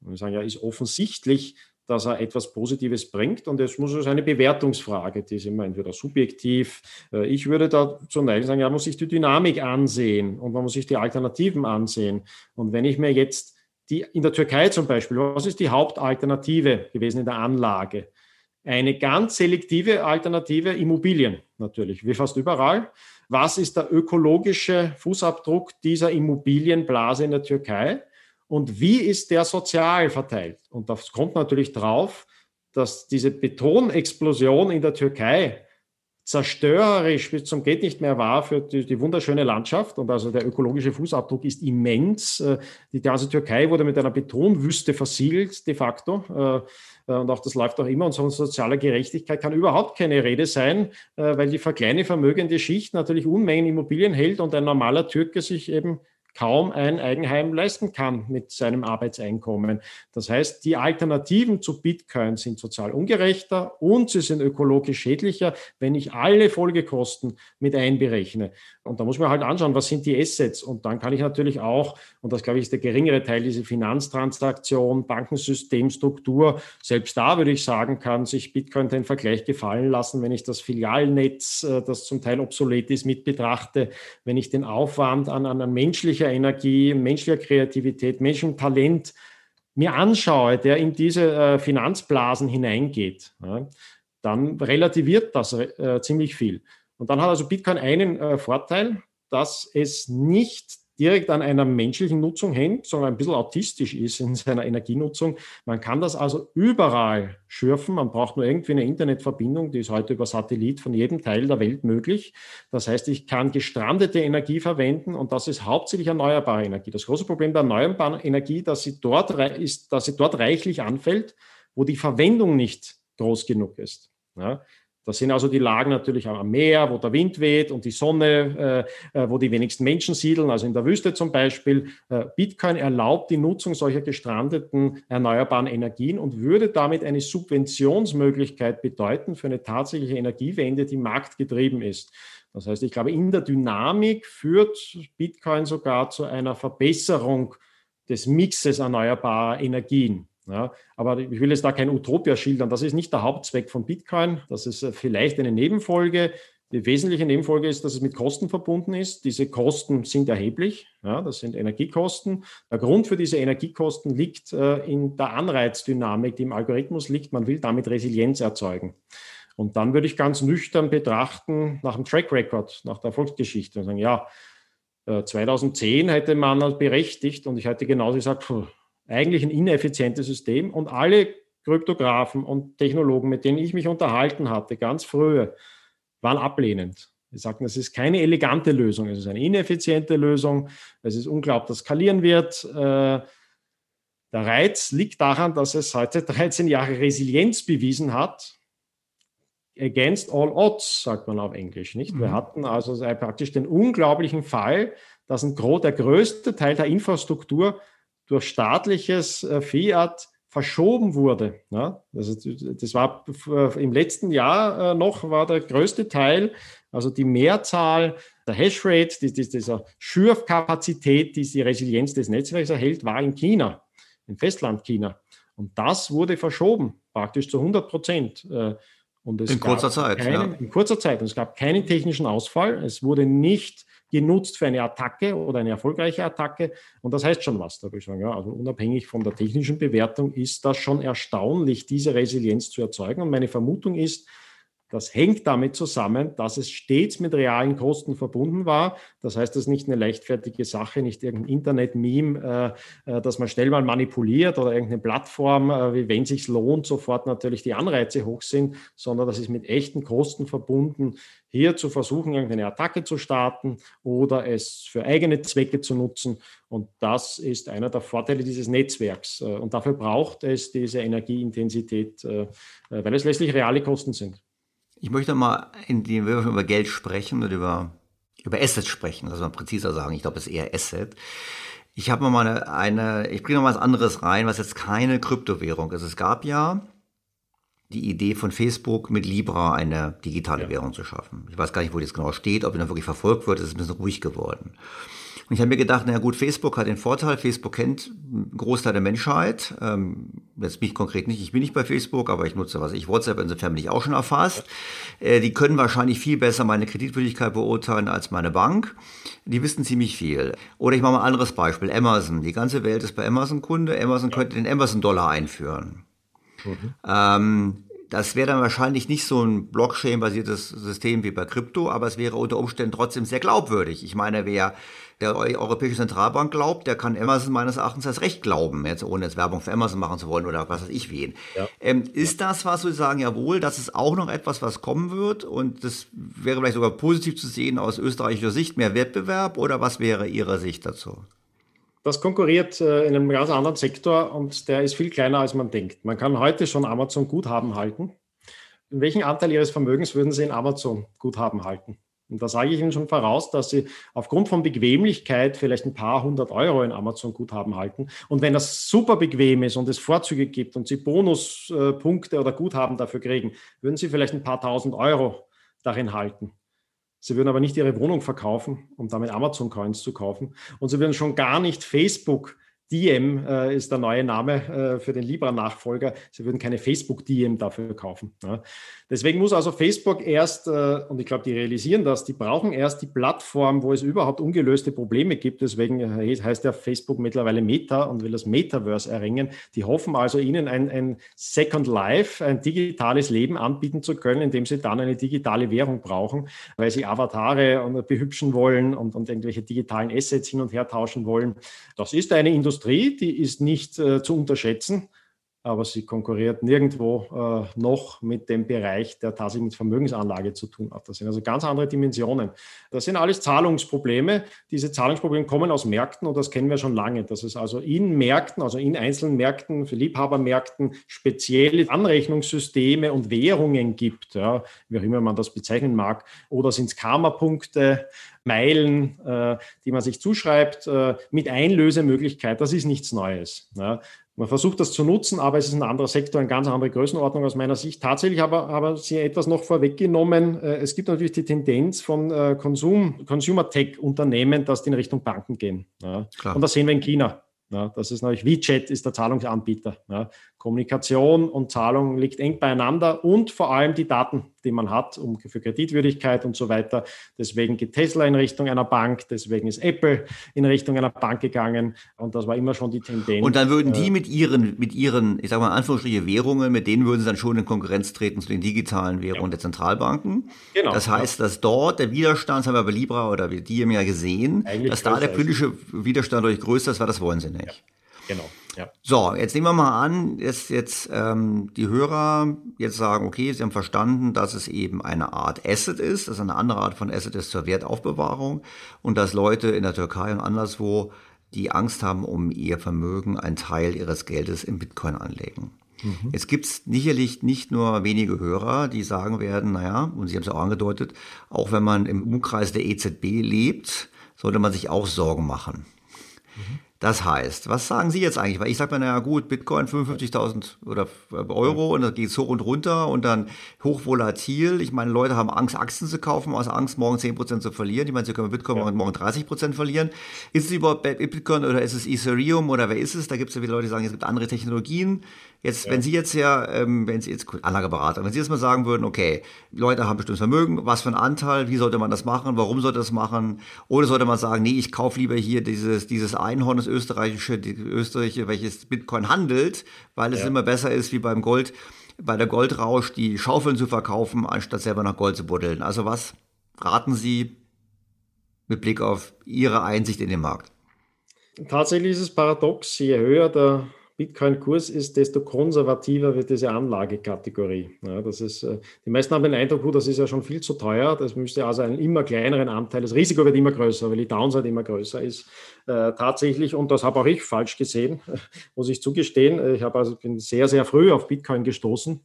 S10: Und ich sagen, ja, ist offensichtlich, dass er etwas Positives bringt. Und es muss also eine Bewertungsfrage, die ist immer entweder subjektiv. Äh, ich würde da zur Neige sagen, ja, muss sich die Dynamik ansehen und man muss sich die Alternativen ansehen. Und wenn ich mir jetzt die in der Türkei zum Beispiel, was ist die Hauptalternative gewesen in der Anlage? Eine ganz selektive Alternative, Immobilien natürlich, wie fast überall. Was ist der ökologische Fußabdruck dieser Immobilienblase in der Türkei? Und wie ist der sozial verteilt? Und das kommt natürlich drauf, dass diese Betonexplosion in der Türkei zerstörerisch bis zum geht nicht mehr war für die, die, wunderschöne Landschaft und also der ökologische Fußabdruck ist immens. Äh, die ganze Türkei wurde mit einer Betonwüste versiegelt de facto äh, äh, und auch das läuft auch immer und von sozialer Gerechtigkeit kann überhaupt keine Rede sein, weil die kleine vermögende Schicht natürlich Unmengen Immobilien hält und ein normaler Türke sich eben kaum ein Eigenheim leisten kann mit seinem Arbeitseinkommen. Das heißt, die Alternativen zu Bitcoin sind sozial ungerechter und sie sind ökologisch schädlicher, wenn ich alle Folgekosten mit einberechne. Und da muss man halt anschauen, was sind die Assets. Und dann kann ich natürlich auch, und das glaube ich ist der geringere Teil, diese Finanztransaktion, Bankensystemstruktur, selbst da würde ich sagen, kann sich Bitcoin den Vergleich gefallen lassen, wenn ich das Filialnetz, äh, das zum Teil obsolet ist, mit betrachte, wenn ich den Aufwand an, an menschlicher menschlicher Energie, menschlicher Kreativität, menschlichem Talent mir anschaue, der in diese äh, Finanzblasen hineingeht, dann relativiert das äh, ziemlich viel. Und dann hat also Bitcoin einen äh, Vorteil, dass es nicht direkt an einer menschlichen Nutzung hängt, sondern ein bisschen autistisch ist in seiner Energienutzung. Man kann das also überall schürfen. Man braucht nur irgendwie eine Internetverbindung, die ist heute über Satellit von jedem Teil der Welt möglich. Das heißt, ich kann gestrandete Energie verwenden und das ist hauptsächlich erneuerbare Energie. Das große Problem der erneuerbaren Energie, dass sie dort, ist, dass sie dort reichlich anfällt, wo die Verwendung nicht groß genug ist. Ja, das sind also die Lagen natürlich am Meer, wo der Wind weht und die Sonne, äh, äh, wo die wenigsten Menschen siedeln, also in der Wüste zum Beispiel. Äh, Bitcoin erlaubt die Nutzung solcher gestrandeten erneuerbaren Energien und würde damit eine Subventionsmöglichkeit bedeuten für eine tatsächliche Energiewende, die marktgetrieben ist. Das heißt, ich glaube, in der Dynamik führt Bitcoin sogar zu einer Verbesserung des Mixes erneuerbarer Energien. Ja, aber ich will jetzt da kein Utopia schildern. Das ist nicht der Hauptzweck von Bitcoin. Das ist äh, vielleicht eine Nebenfolge. Die wesentliche Nebenfolge ist, dass es mit Kosten verbunden ist. Diese Kosten sind erheblich. Ja, das sind Energiekosten. Der Grund für diese Energiekosten liegt äh, in der Anreizdynamik, die im Algorithmus liegt. Man will damit Resilienz erzeugen. Und dann würde ich ganz nüchtern betrachten nach dem Track Record, nach der Erfolgsgeschichte und sagen, ja, 2010 äh, hätte man halt berechtigt und ich hätte genauso gesagt, eigentlich ein ineffizientes System und alle Kryptografen und Technologen, mit denen ich mich unterhalten hatte, ganz früher, waren ablehnend. Sie sagten, es ist keine elegante Lösung, es ist eine ineffiziente Lösung, es ist unglaublich, dass skalieren wird. Äh, der Reiz liegt daran, dass es heute 13 Jahre Resilienz bewiesen hat. Against all odds, sagt man auf Englisch, nicht? Mhm. Wir hatten also praktisch den unglaublichen Fall, dass ein, der größte Teil der Infrastruktur durch staatliches äh, Fiat verschoben wurde. Ja, also das war im letzten Jahr äh, noch war der größte Teil, also die Mehrzahl der Hashrate, die, die, dieser Schürfkapazität, die die Resilienz des Netzwerks erhält, war in China, in Festland China. Und das wurde verschoben, praktisch zu 100 Prozent. Äh, und
S3: in kurzer Zeit.
S10: Keinen, ja. In kurzer Zeit. Und es gab keinen technischen Ausfall. Es wurde nicht genutzt für eine Attacke oder eine erfolgreiche Attacke. Und das heißt schon was. Da würde ich sagen, ja, also unabhängig von der technischen Bewertung ist das schon erstaunlich, diese Resilienz zu erzeugen. Und meine Vermutung ist, Das hängt damit zusammen, dass es stets mit realen Kosten verbunden war. Das heißt, das ist nicht eine leichtfertige Sache, nicht irgendein Internet-Meme, äh, äh, das man schnell mal manipuliert oder irgendeine Plattform, äh, wie wenn sich lohnt, sofort natürlich die Anreize hoch sind, sondern das ist mit echten Kosten verbunden, hier zu versuchen, irgendeine Attacke zu starten oder es für eigene Zwecke zu nutzen. Und das ist einer der Vorteile dieses Netzwerks. Und dafür braucht es diese Energieintensität, weil es letztlich reale Kosten sind.
S3: Ich möchte mal, indem wir über Geld sprechen und über, über Assets sprechen, also mal präziser sagen, ich glaube, es ist eher Asset. Ich habe mal eine, eine ich bringe noch mal was anderes rein, was jetzt keine Kryptowährung ist. Es gab ja die Idee von Facebook mit Libra eine digitale ja. Währung zu schaffen. Ich weiß gar nicht, wo das genau steht, ob die dann wirklich verfolgt wird, es ist ein bisschen ruhig geworden. Und ich habe mir gedacht, na gut, Facebook hat den Vorteil, Facebook kennt einen Großteil der Menschheit. Ähm, jetzt mich konkret nicht, ich bin nicht bei Facebook, aber ich nutze was ich, WhatsApp, insofern bin ich auch schon erfasst. Äh, die können wahrscheinlich viel besser meine Kreditwürdigkeit beurteilen als meine Bank. Die wissen ziemlich viel. Oder ich mache mal ein anderes Beispiel, Amazon. Die ganze Welt ist bei Amazon Kunde. Amazon könnte den Amazon-Dollar einführen. Mhm. Ähm, das wäre dann wahrscheinlich nicht so ein Blockchain-basiertes System wie bei Krypto, aber es wäre unter Umständen trotzdem sehr glaubwürdig. Ich meine, wer der Europäische Zentralbank glaubt, der kann Amazon meines Erachtens als Recht glauben, jetzt ohne jetzt Werbung für Amazon machen zu wollen oder was weiß ich wen. Ja. Ähm, ist das was, Sie sagen, jawohl, das ist auch noch etwas, was kommen wird und das wäre vielleicht sogar positiv zu sehen aus österreichischer Sicht, mehr Wettbewerb oder was wäre Ihre Sicht dazu?
S10: Das konkurriert äh, in einem ganz anderen Sektor und der ist viel kleiner, als man denkt. Man kann heute schon Amazon Guthaben halten. In welchen Anteil Ihres Vermögens würden Sie in Amazon Guthaben halten? Und da sage ich Ihnen schon voraus, dass Sie aufgrund von Bequemlichkeit vielleicht ein paar hundert Euro in Amazon Guthaben halten. Und wenn das super bequem ist und es Vorzüge gibt und Sie Bonuspunkte oder Guthaben dafür kriegen, würden Sie vielleicht ein paar tausend Euro darin halten. Sie würden aber nicht ihre Wohnung verkaufen, um damit Amazon-Coins zu kaufen. Und sie würden schon gar nicht Facebook Diem äh, ist der neue Name äh, für den Libra-Nachfolger. Sie würden keine Facebook Diem dafür kaufen. Ja. Deswegen muss also Facebook erst, äh, und ich glaube, die realisieren das, die brauchen erst die Plattform, wo es überhaupt ungelöste Probleme gibt. Deswegen äh, heißt ja Facebook mittlerweile Meta und will das Metaverse erringen. Die hoffen also, ihnen ein, ein Second Life, ein digitales Leben anbieten zu können, indem sie dann eine digitale Währung brauchen, weil sie Avatare behübschen wollen und, und irgendwelche digitalen Assets hin und her tauschen wollen. Das ist eine Industrie, Industrie, die ist nicht äh, zu unterschätzen aber sie konkurriert nirgendwo äh, noch mit dem Bereich, der tatsächlich mit Vermögensanlage zu tun hat. Das sind also ganz andere Dimensionen. Das sind alles Zahlungsprobleme. Diese Zahlungsprobleme kommen aus Märkten und das kennen wir schon lange, dass es also in Märkten, also in einzelnen Märkten, für Liebhabermärkten spezielle Anrechnungssysteme und Währungen gibt, ja, wie auch immer man das bezeichnen mag, oder sind es Karma-Punkte, Meilen, äh, die man sich zuschreibt, äh, mit Einlösemöglichkeit. Das ist nichts Neues. Ja. Man versucht das zu nutzen, aber es ist ein anderer Sektor, eine ganz andere Größenordnung aus meiner Sicht. Tatsächlich aber haben Sie etwas noch vorweggenommen. Äh, es gibt natürlich die Tendenz von äh, Konsum, Consumer Tech Unternehmen, dass die in Richtung Banken gehen. Ja. Und das sehen wir in China. Ja, das ist natürlich WeChat ist der Zahlungsanbieter. Ja. Kommunikation und Zahlung liegt eng beieinander und vor allem die Daten, die man hat, um für Kreditwürdigkeit und so weiter. Deswegen geht Tesla in Richtung einer Bank, deswegen ist Apple in Richtung einer Bank gegangen und das war immer schon die Tendenz.
S3: Und dann würden die äh, mit ihren, mit ihren, ich sage mal in Anführungsstriche Währungen, mit denen würden sie dann schon in Konkurrenz treten zu den digitalen Währungen ja. der Zentralbanken. Genau. Das heißt, dass dort der Widerstand, das haben wir bei Libra oder die haben ja gesehen, Eigentlich dass da der politische Widerstand durch größer ist, war das wollen sie nicht. Ja.
S10: Genau. Ja.
S3: So, jetzt nehmen wir mal an, dass jetzt ähm, die Hörer jetzt sagen, okay, sie haben verstanden, dass es eben eine Art Asset ist, dass eine andere Art von Asset ist zur Wertaufbewahrung und dass Leute in der Türkei und anderswo, die Angst haben um ihr Vermögen, einen Teil ihres Geldes in Bitcoin anlegen. Mhm. Jetzt gibt es sicherlich nicht nur wenige Hörer, die sagen werden, naja, und Sie haben es auch angedeutet, auch wenn man im Umkreis der EZB lebt, sollte man sich auch Sorgen machen. Das heißt, was sagen Sie jetzt eigentlich? Weil ich sage mir, naja gut, Bitcoin 55.000 oder äh, Euro und dann geht es hoch und runter und dann hochvolatil. Ich meine, Leute haben Angst, Aktien zu kaufen, aus Angst, morgen 10% zu verlieren. Ich meine, sie können Bitcoin ja. morgen 30% verlieren. Ist es überhaupt Bitcoin oder ist es Ethereum oder wer ist es? Da gibt es ja viele Leute, die sagen, es gibt andere Technologien. Jetzt, ja. wenn Sie jetzt ja, ähm, wenn Sie jetzt, Anlageberater, wenn Sie jetzt mal sagen würden, okay, Leute haben bestimmtes Vermögen, was für ein Anteil, wie sollte man das machen, warum sollte das machen? Oder sollte man sagen, nee, ich kaufe lieber hier dieses, dieses Einhorn, das österreichische, die österreichische, welches Bitcoin handelt, weil es ja. immer besser ist wie beim Gold. bei der Goldrausch die Schaufeln zu verkaufen, anstatt selber nach Gold zu buddeln. Also was raten Sie mit Blick auf Ihre Einsicht in den Markt?
S10: Tatsächlich ist es paradox, je höher der Bitcoin-Kurs ist, desto konservativer wird diese Anlagekategorie. Ja, das ist, äh, die meisten haben den Eindruck, das ist ja schon viel zu teuer. Das müsste also einen immer kleineren Anteil, das Risiko wird immer größer, weil die Downside immer größer ist. Äh, tatsächlich, und das habe auch ich falsch gesehen, muss ich zugestehen. Ich habe also, bin sehr, sehr früh auf Bitcoin gestoßen.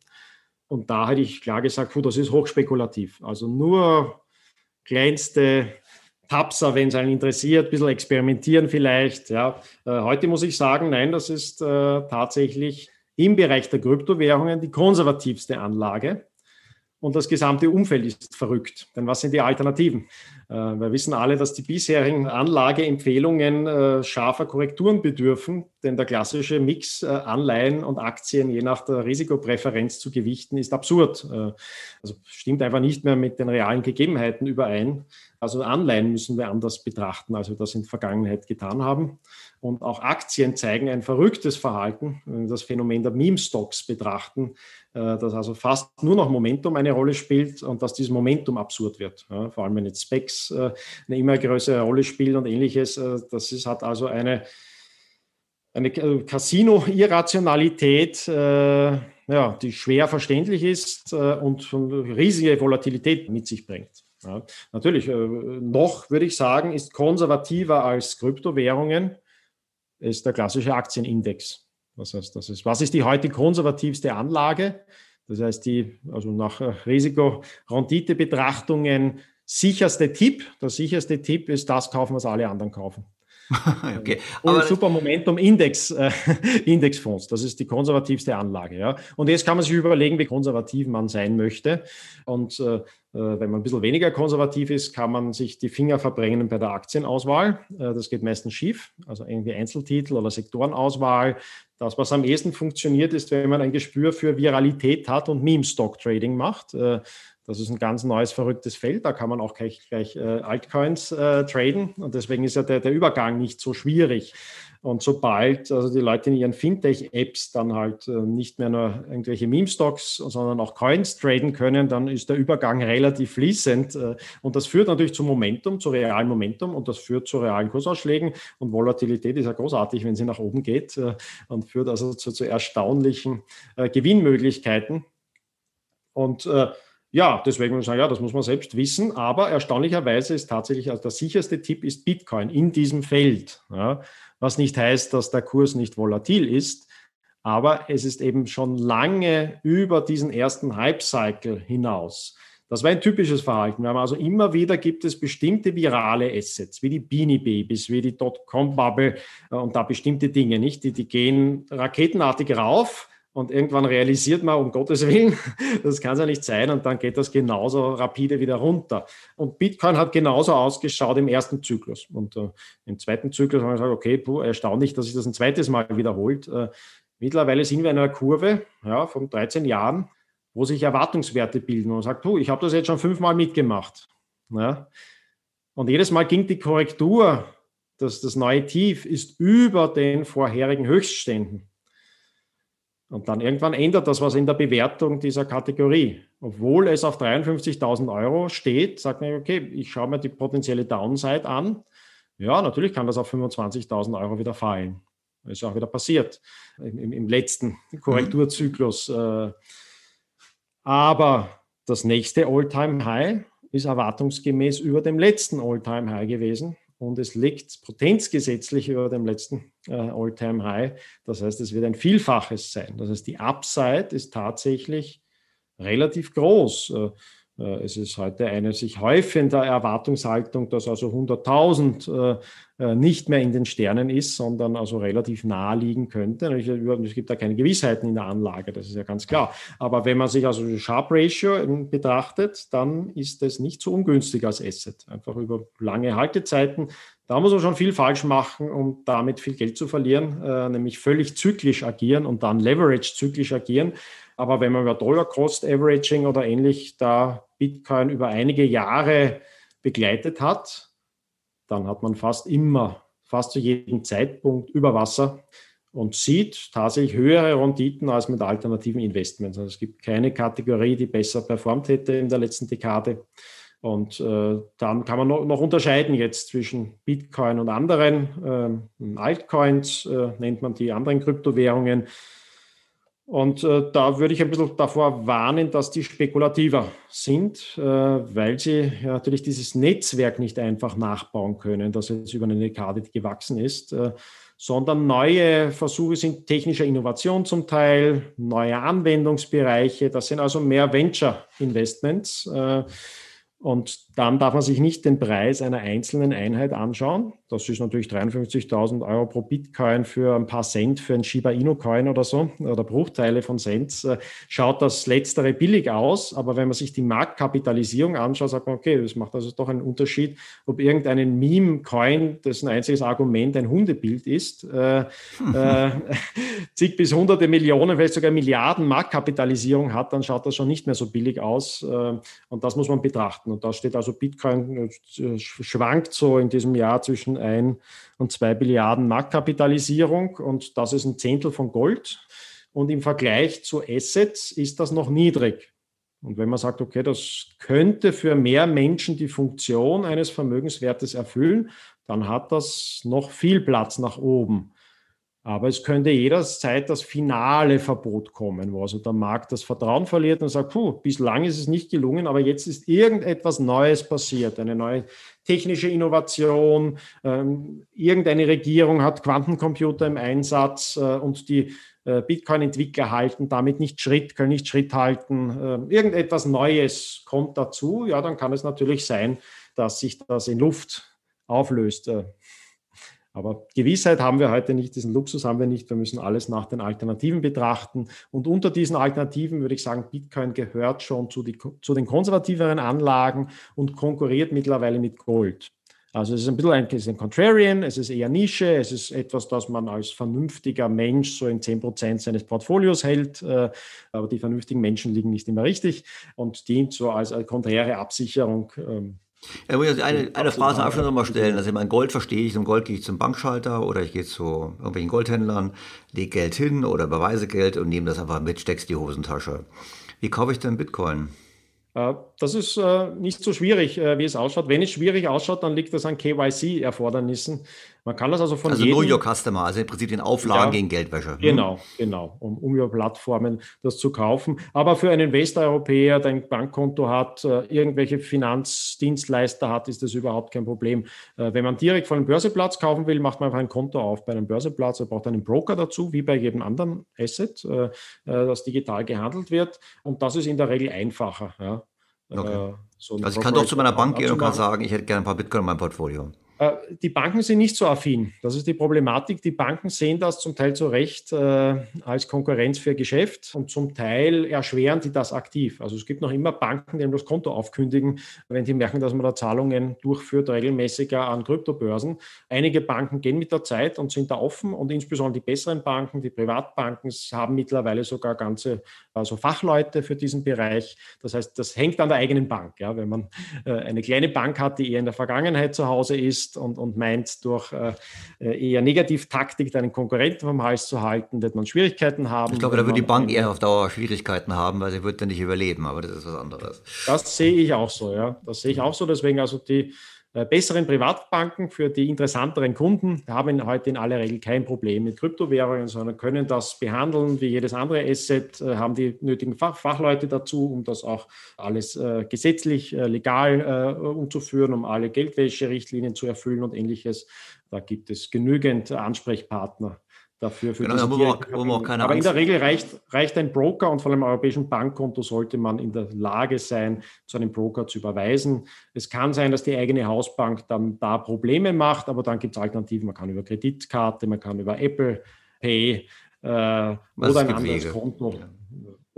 S10: Und da hätte ich klar gesagt, das ist hochspekulativ. Also nur kleinste Tapser, wenn es einen interessiert, ein bisschen experimentieren vielleicht. Ja. Äh, heute muss ich sagen, nein, das ist äh, tatsächlich im Bereich der Kryptowährungen die konservativste Anlage. Und das gesamte Umfeld ist verrückt. Denn was sind die Alternativen? Äh, wir wissen alle, dass die bisherigen Anlageempfehlungen äh, scharfer Korrekturen bedürfen, denn der klassische Mix äh, Anleihen und Aktien je nach der Risikopräferenz zu gewichten ist absurd. Also stimmt einfach nicht mehr mit den realen Gegebenheiten überein. Also Anleihen müssen wir anders betrachten, als wir das in der Vergangenheit getan haben. Und auch Aktien zeigen ein verrücktes Verhalten, wenn wir das Phänomen der Meme-Stocks betrachten, dass also fast nur noch Momentum eine Rolle spielt und dass dieses Momentum absurd wird. Vor allem wenn jetzt Specs äh, eine immer größere Rolle spielen und ähnliches. Äh, das ist, hat also eine, eine Casino-Irrationalität, äh, ja, die schwer verständlich ist und riesige Volatilität mit sich bringt. Ja, natürlich, noch würde ich sagen, ist konservativer als Kryptowährungen, ist der klassische Aktienindex. Das heißt, das ist, was ist die heute konservativste Anlage? Das heißt, die, also nach Risiko-Rendite-Betrachtungen sicherste Tipp, der sicherste Tipp ist das kaufen, was alle anderen kaufen. okay. Und Super Momentum Index, äh, Indexfonds, das ist die konservativste Anlage. Ja. Und jetzt kann man sich überlegen, wie konservativ man sein möchte. Und äh, äh, wenn man ein bisschen weniger konservativ ist, kann man sich die Finger verbrennen bei der Aktienauswahl. Äh, das geht meistens schief, also irgendwie Einzeltitel oder Sektorenauswahl. Das, was am ehesten funktioniert, ist, wenn man ein Gespür für Viralität hat und Meme-Stock-Trading macht. Das ist ein ganz neues, verrücktes Feld. Da kann man auch gleich, gleich äh, Altcoins äh, traden. Und deswegen ist ja der, der Übergang nicht so schwierig. Und sobald also die Leute in ihren Fintech-Apps dann halt äh, nicht mehr nur irgendwelche Meme-Stocks, sondern auch Coins traden können, dann ist der Übergang relativ fließend. Äh, und das führt natürlich zu Momentum, zu realen Momentum und das führt zu realen Kursausschlägen. Und Volatilität ist ja großartig, wenn sie nach oben geht äh, und führt also zu, zu erstaunlichen äh, Gewinnmöglichkeiten. Und äh, ja, deswegen muss ich sagen, ja, das muss man selbst wissen. Aber erstaunlicherweise ist tatsächlich also der sicherste Tipp ist Bitcoin in diesem Feld. Ja, was nicht heißt, dass der Kurs nicht volatil ist. Aber es ist eben schon lange über diesen ersten Hype-Cycle hinaus. Das war ein typisches Verhalten. Wir haben also immer wieder gibt es bestimmte virale Assets, wie die Beanie Babies, wie die Dotcom-Bubble äh, und da bestimmte Dinge, nicht? Die, die gehen raketenartig rauf und irgendwann realisiert man, um Gottes Willen, das kann es ja nicht sein. Und dann geht das genauso rapide wieder runter. Und Bitcoin hat genauso ausgeschaut im ersten Zyklus. Und äh, im zweiten Zyklus haben wir gesagt, okay, puh, erstaunlich, dass sich das ein zweites Mal wiederholt. Äh, mittlerweile sind wir in einer Kurve ja, von 13 Jahren, wo sich Erwartungswerte bilden. Und man sagt, puh, ich habe das jetzt schon fünfmal mitgemacht. Ja. Und jedes Mal ging die Korrektur, dass das neue Tief ist über den vorherigen Höchstständen. Und dann irgendwann ändert das was in der Bewertung dieser Kategorie. Obwohl es auf 53.000 Euro steht, sagt man, okay, ich schaue mir die potenzielle Downside an. Ja, natürlich kann das auf 25.000 Euro wieder fallen. Das ist auch wieder passiert im, im letzten Korrekturzyklus. Mhm. Aber das nächste All-Time-High ist erwartungsgemäß über dem letzten All-Time-High gewesen und es liegt potenzgesetzlich über dem letzten äh, All-Time-High. Das heißt, es wird ein Vielfaches sein. Das heißt, die Upside ist tatsächlich relativ groß. Äh, es ist heute eine sich häufende Erwartungshaltung, dass also 100.000 äh, äh, nicht mehr in den Sternen ist, sondern also relativ nahe liegen könnte. Es gibt da keine Gewissheiten in der Anlage, das ist ja ganz klar. Aber wenn man sich also die Sharp Ratio betrachtet, dann ist es nicht so ungünstig als Asset. Einfach über lange Haltezeiten. Da muss man schon viel falsch machen, um damit viel Geld zu verlieren, nämlich völlig zyklisch agieren und dann Leverage zyklisch agieren. Aber wenn man über Dollar Cost Averaging oder ähnlich da Bitcoin über einige Jahre begleitet hat, dann hat man fast immer, fast zu jedem Zeitpunkt über Wasser und sieht tatsächlich höhere Renditen als mit alternativen Investments. Also es gibt keine Kategorie, die besser performt hätte in der letzten Dekade. Und äh, dann kann man noch, noch, unterscheiden jetzt zwischen Bitcoin und anderen. Ähm, Altcoins äh, nennt man die anderen Kryptowährungen. Und äh, da würde ich ein bisschen davor warnen, dass die spekulativer sind, äh, weil sie ja, natürlich dieses Netzwerk nicht einfach nachbauen können, das jetzt über eine Dekade gewachsen ist, äh, sondern neue Versuche sind technischer Innovation zum Teil, neue Anwendungsbereiche. Das sind also mehr Venture-Investments. Äh, und dann darf man sich nicht den Preis einer einzelnen Einheit anschauen. Das ist natürlich 53.000 Euro pro Bitcoin für ein paar Cent für ein Shiba Inu Coin oder so, oder Bruchteile von Cent. Äh, schaut das letztere billig aus, aber wenn man sich die Marktkapitalisierung anschaut, sagt man, okay, das macht also doch einen Unterschied, ob irgendeinen Meme-Coin, dessen einziges Argument ein Hundebild ist, äh, äh, zig bis hunderte Millionen, vielleicht sogar Milliarden Marktkapitalisierung hat, dann schaut das schon nicht mehr so billig aus. Äh, und das muss man betrachten. Und da steht also Bitcoin äh, schwankt so in diesem Jahr zwischen ein und zwei Billiarden Marktkapitalisierung und das ist ein Zehntel von Gold. Und im Vergleich zu Assets ist das noch niedrig. Und wenn man sagt, okay, das könnte für mehr Menschen die Funktion eines Vermögenswertes erfüllen, dann hat das noch viel Platz nach oben. Aber es könnte jederzeit das finale Verbot kommen, wo also der Markt das Vertrauen verliert und sagt, puh, bislang ist es nicht gelungen, aber jetzt ist irgendetwas Neues passiert, eine neue technische Innovation, ähm, irgendeine Regierung hat Quantencomputer im Einsatz äh, und die äh, Bitcoin-Entwickler halten damit nicht Schritt, können nicht Schritt halten, äh, irgendetwas Neues kommt dazu, ja, dann kann es natürlich sein, dass sich das in Luft auflöst. Aber Gewissheit haben wir heute nicht, diesen Luxus haben wir nicht. Wir müssen alles nach den Alternativen betrachten. Und unter diesen Alternativen würde ich sagen, Bitcoin gehört schon zu, die, zu den konservativeren Anlagen und konkurriert mittlerweile mit Gold. Also es ist ein bisschen ein, ist ein Contrarian, es ist eher Nische, es ist etwas, das man als vernünftiger Mensch so in 10% seines Portfolios hält, äh, aber die vernünftigen Menschen liegen nicht immer richtig und dient so als, als konträre Absicherung
S3: ja, ich eine, eine Frage zum Abschluss nochmal stellen. Also, ich meine, Gold verstehe ich. Zum Gold gehe ich zum Bankschalter oder ich gehe zu irgendwelchen Goldhändlern, lege Geld hin oder überweise Geld und nehme das einfach mit, steck's die Hosentasche. Wie kaufe ich denn Bitcoin?
S10: Äh, das ist äh, nicht so schwierig, äh, wie es ausschaut. Wenn es schwierig ausschaut, dann liegt das an KYC-Erfordernissen. Man kann das also von
S3: Also jedem, Know Your Customer, also im Prinzip den Auflagen ja, gegen Geldwäsche.
S10: Hm. Genau, genau, um, um über Plattformen das zu kaufen. Aber für einen Westeuropäer, der ein Bankkonto hat, irgendwelche Finanzdienstleister hat, ist das überhaupt kein Problem. Wenn man direkt von einem Börseplatz kaufen will, macht man einfach ein Konto auf bei einem Börseplatz. Er braucht einen Broker dazu, wie bei jedem anderen Asset, das digital gehandelt wird. Und das ist in der Regel einfacher. Ja.
S3: Okay. Äh, so also ich kann doch zu meiner Bank gehen und kann sagen, ich hätte gerne ein paar Bitcoin in meinem Portfolio.
S10: Äh, die Banken sind nicht so affin. Das ist die Problematik. Die Banken sehen das zum Teil zu Recht äh, als Konkurrenz für Geschäft und zum Teil erschweren die das aktiv. Also es gibt noch immer Banken, die das Konto aufkündigen, wenn die merken, dass man da Zahlungen durchführt, regelmäßiger an Kryptobörsen. Einige Banken gehen mit der Zeit und sind da offen und insbesondere die besseren Banken, die Privatbanken, haben mittlerweile sogar ganze also Fachleute für diesen Bereich. Das heißt, das hängt an der eigenen Bank. Ja? Wenn man äh, eine kleine Bank hat, die eher in der Vergangenheit zu Hause ist und, und meint, durch äh, eher Negativtaktik einen Konkurrenten vom Hals zu halten, wird man Schwierigkeiten haben.
S3: Ich glaube, da wird die Bank eher auf Dauer Schwierigkeiten haben, weil sie wird dann nicht überleben, aber das ist was anderes.
S10: Das sehe ich auch so, ja. Das sehe ich auch so. Deswegen also die äh, besseren Privatbanken für die interessanteren Kunden haben heute in aller Regel kein Problem mit Kryptowährungen, sondern können das behandeln wie jedes andere Asset, äh, haben die nötigen Fach Fachleute dazu, um das auch alles äh, gesetzlich äh, legal äh, umzuführen, um alle Geldwäscherichtlinien zu erfüllen und ähnliches. Da gibt es genügend Ansprechpartner dafür. Für genau, wo auch, wo auch keine Aber Angst in der Regel reicht, reicht ein Broker und von einem europäischen Bankkonto sollte man in der Lage sein, zu einem Broker zu überweisen. Es kann sein, dass die eigene Hausbank dann da Probleme macht, aber dann gibt es Alternativen. Man kann über Kreditkarte, man kann über Apple Pay äh, oder ein anderes Wege. Konto. Ja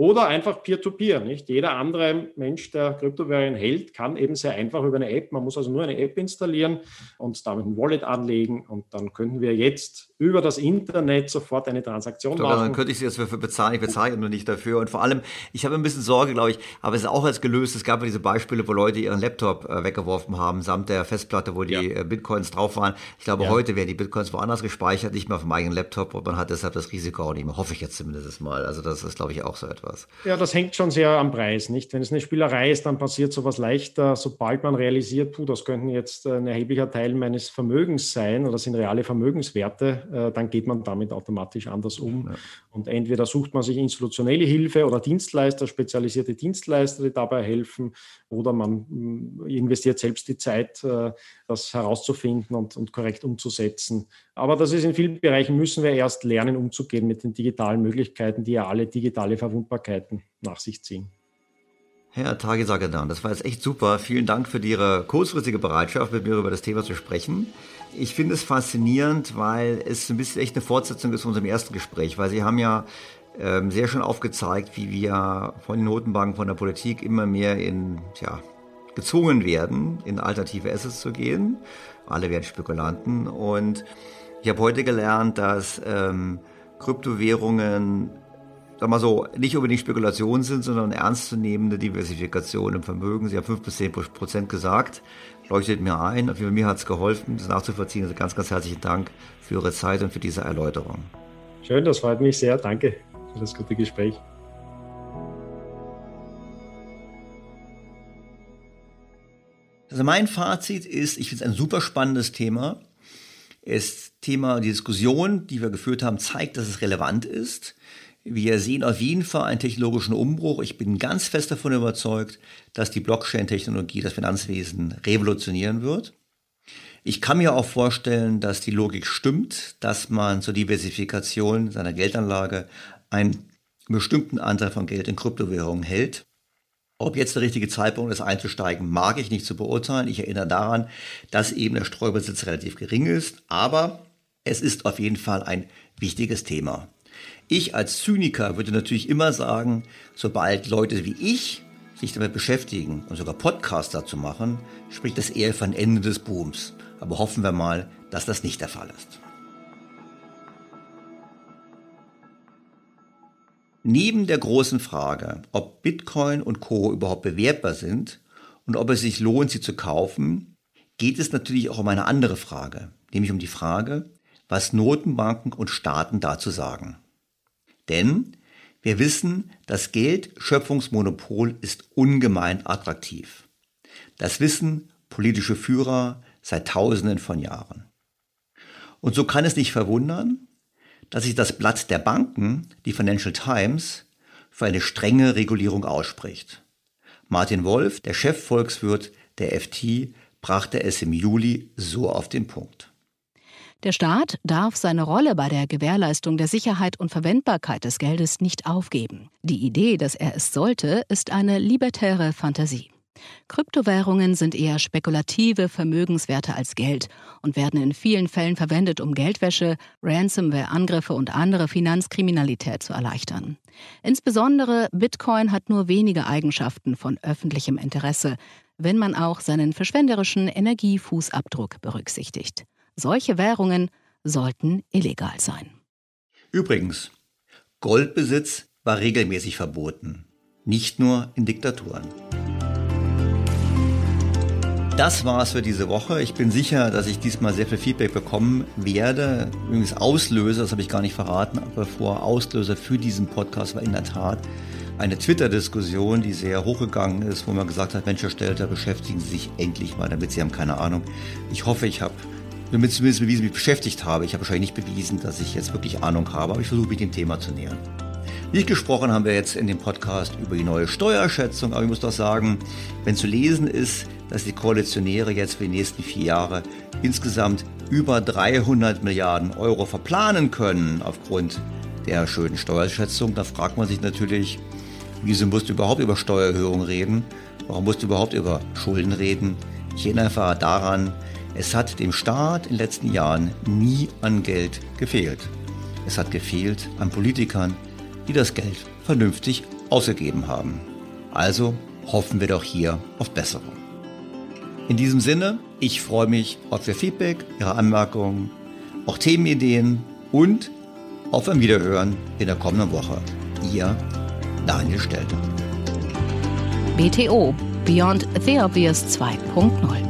S10: Oder einfach Peer-to-Peer, -Peer, nicht? Jeder andere Mensch, der Kryptowährungen hält, kann eben sehr einfach über eine App, man muss also nur eine App installieren und damit ein Wallet anlegen und dann könnten wir jetzt über das Internet sofort eine Transaktion
S3: Doch,
S10: machen.
S3: Dann könnte ich sie jetzt dafür bezahlen, ich bezahle nur nicht dafür und vor allem, ich habe ein bisschen Sorge, glaube ich, aber es ist auch als gelöst, es gab ja diese Beispiele, wo Leute ihren Laptop äh, weggeworfen haben, samt der Festplatte, wo die ja. Äh, Bitcoins drauf waren. Ich glaube, ja. heute werden die Bitcoins woanders gespeichert, nicht mehr auf dem eigenen Laptop und man hat deshalb das Risiko auch nicht mehr, hoffe ich jetzt zumindest mal. Also das ist, glaube ich, auch so etwas
S10: etwas. Ja, das hängt schon sehr am Preis, nicht? Wenn es eine Spielerei ist, dann passiert sowas leichter, sobald man realisiert, puh, das könnten jetzt ein erheblicher Teil meines Vermögens sein oder sind reale Vermögenswerte, äh, dann geht man damit automatisch anders um. Ja. Und entweder sucht man sich institutionelle Hilfe oder Dienstleister, spezialisierte Dienstleister, die dabei helfen, oder man mm, investiert selbst die Zeit, äh, das herauszufinden und, und korrekt umzusetzen. Aber das ist in vielen Bereichen, müssen wir erst lernen, umzugehen mit den digitalen Möglichkeiten, die ja alle digitale Verwundbarkeiten nach sich ziehen.
S3: Herr Tagesagedan, das war jetzt echt super. Vielen Dank für Ihre kurzfristige Bereitschaft, mit mir über das Thema zu sprechen. Ich finde es faszinierend, weil es ein bisschen echt eine Fortsetzung ist von unserem ersten Gespräch, weil Sie haben ja ähm, sehr schön aufgezeigt, wie wir von den Notenbanken, von der Politik immer mehr in, ja, gezwungen werden, in alternative Assets zu gehen. Alle werden Spekulanten. Und ich habe heute gelernt, dass ähm, Kryptowährungen sag mal so, nicht unbedingt Spekulationen sind, sondern ernstzunehmende Diversifikation im Vermögen. Sie haben 5 bis 10 Prozent gesagt. Leuchtet mir ein. Für mir hat es geholfen, das nachzuvollziehen. Also ganz, ganz herzlichen Dank für Ihre Zeit und für diese Erläuterung.
S10: Schön, das freut mich sehr. Danke für das gute Gespräch.
S3: Also mein Fazit ist, ich finde es ein super spannendes Thema. Das Thema, die Diskussion, die wir geführt haben, zeigt, dass es relevant ist. Wir sehen auf jeden Fall einen technologischen Umbruch. Ich bin ganz fest davon überzeugt, dass die Blockchain-Technologie das Finanzwesen revolutionieren wird. Ich kann mir auch vorstellen, dass die Logik stimmt, dass man zur Diversifikation seiner Geldanlage einen bestimmten Anteil von Geld in Kryptowährungen hält. Ob jetzt der richtige Zeitpunkt ist, einzusteigen, mag ich nicht zu beurteilen. Ich erinnere daran, dass eben der Streubesitz relativ gering ist, aber es ist auf jeden Fall ein wichtiges Thema. Ich als Zyniker würde natürlich immer sagen, sobald Leute wie ich sich damit beschäftigen und sogar Podcasts dazu machen, spricht das eher von Ende des Booms. Aber hoffen wir mal, dass das nicht der Fall ist. Neben der großen Frage, ob Bitcoin und Co überhaupt bewertbar sind und ob es sich lohnt, sie zu kaufen, geht es natürlich auch um eine andere Frage, nämlich um die Frage, was Notenbanken und Staaten dazu sagen. Denn wir wissen, das Geldschöpfungsmonopol ist ungemein attraktiv. Das wissen politische Führer seit Tausenden von Jahren. Und so kann es nicht verwundern, dass sich das Blatt der Banken, die Financial Times, für eine strenge Regulierung ausspricht. Martin Wolf, der Chefvolkswirt der FT, brachte es im Juli so auf den Punkt.
S2: Der Staat darf seine Rolle bei der Gewährleistung der Sicherheit und Verwendbarkeit des Geldes nicht aufgeben. Die Idee, dass er es sollte, ist eine libertäre Fantasie. Kryptowährungen sind eher spekulative Vermögenswerte als Geld und werden in vielen Fällen verwendet, um Geldwäsche, Ransomware-Angriffe und andere Finanzkriminalität zu erleichtern. Insbesondere Bitcoin hat nur wenige Eigenschaften von öffentlichem Interesse, wenn man auch seinen verschwenderischen Energiefußabdruck berücksichtigt. Solche Währungen sollten illegal sein.
S3: Übrigens, Goldbesitz war regelmäßig verboten, nicht nur in Diktaturen. Das war's für diese Woche. Ich bin sicher, dass ich diesmal sehr viel Feedback bekommen werde. Übrigens Auslöser, das habe ich gar nicht verraten, aber vor Auslöser für diesen Podcast war in der Tat eine Twitter-Diskussion, die sehr hochgegangen ist, wo man gesagt hat, Mensch, Erstellter, beschäftigen Sie sich endlich mal damit. Sie haben keine Ahnung. Ich hoffe, ich habe damit zumindest bewiesen, mich beschäftigt habe. Ich habe wahrscheinlich nicht bewiesen, dass ich jetzt wirklich Ahnung habe, aber ich versuche mich dem Thema zu nähern. Nicht gesprochen haben wir jetzt in dem Podcast über die neue Steuerschätzung, aber ich muss doch sagen, wenn zu lesen ist, dass die Koalitionäre jetzt für die nächsten vier Jahre insgesamt über 300 Milliarden Euro verplanen können aufgrund der schönen Steuerschätzung, da fragt man sich natürlich, wieso musst du überhaupt über Steuererhöhungen reden? Warum musst du überhaupt über Schulden reden? Ich erinnere einfach daran, es hat dem Staat in den letzten Jahren nie an Geld gefehlt. Es hat gefehlt an Politikern, die das Geld vernünftig ausgegeben haben. Also hoffen wir doch hier auf Besserung. In diesem Sinne, ich freue mich auf Ihr Feedback, Ihre Anmerkungen, auch Themenideen und auf ein Wiederhören in der kommenden Woche. Ihr Daniel Stelter.
S2: BTO Beyond the Obvious 2.0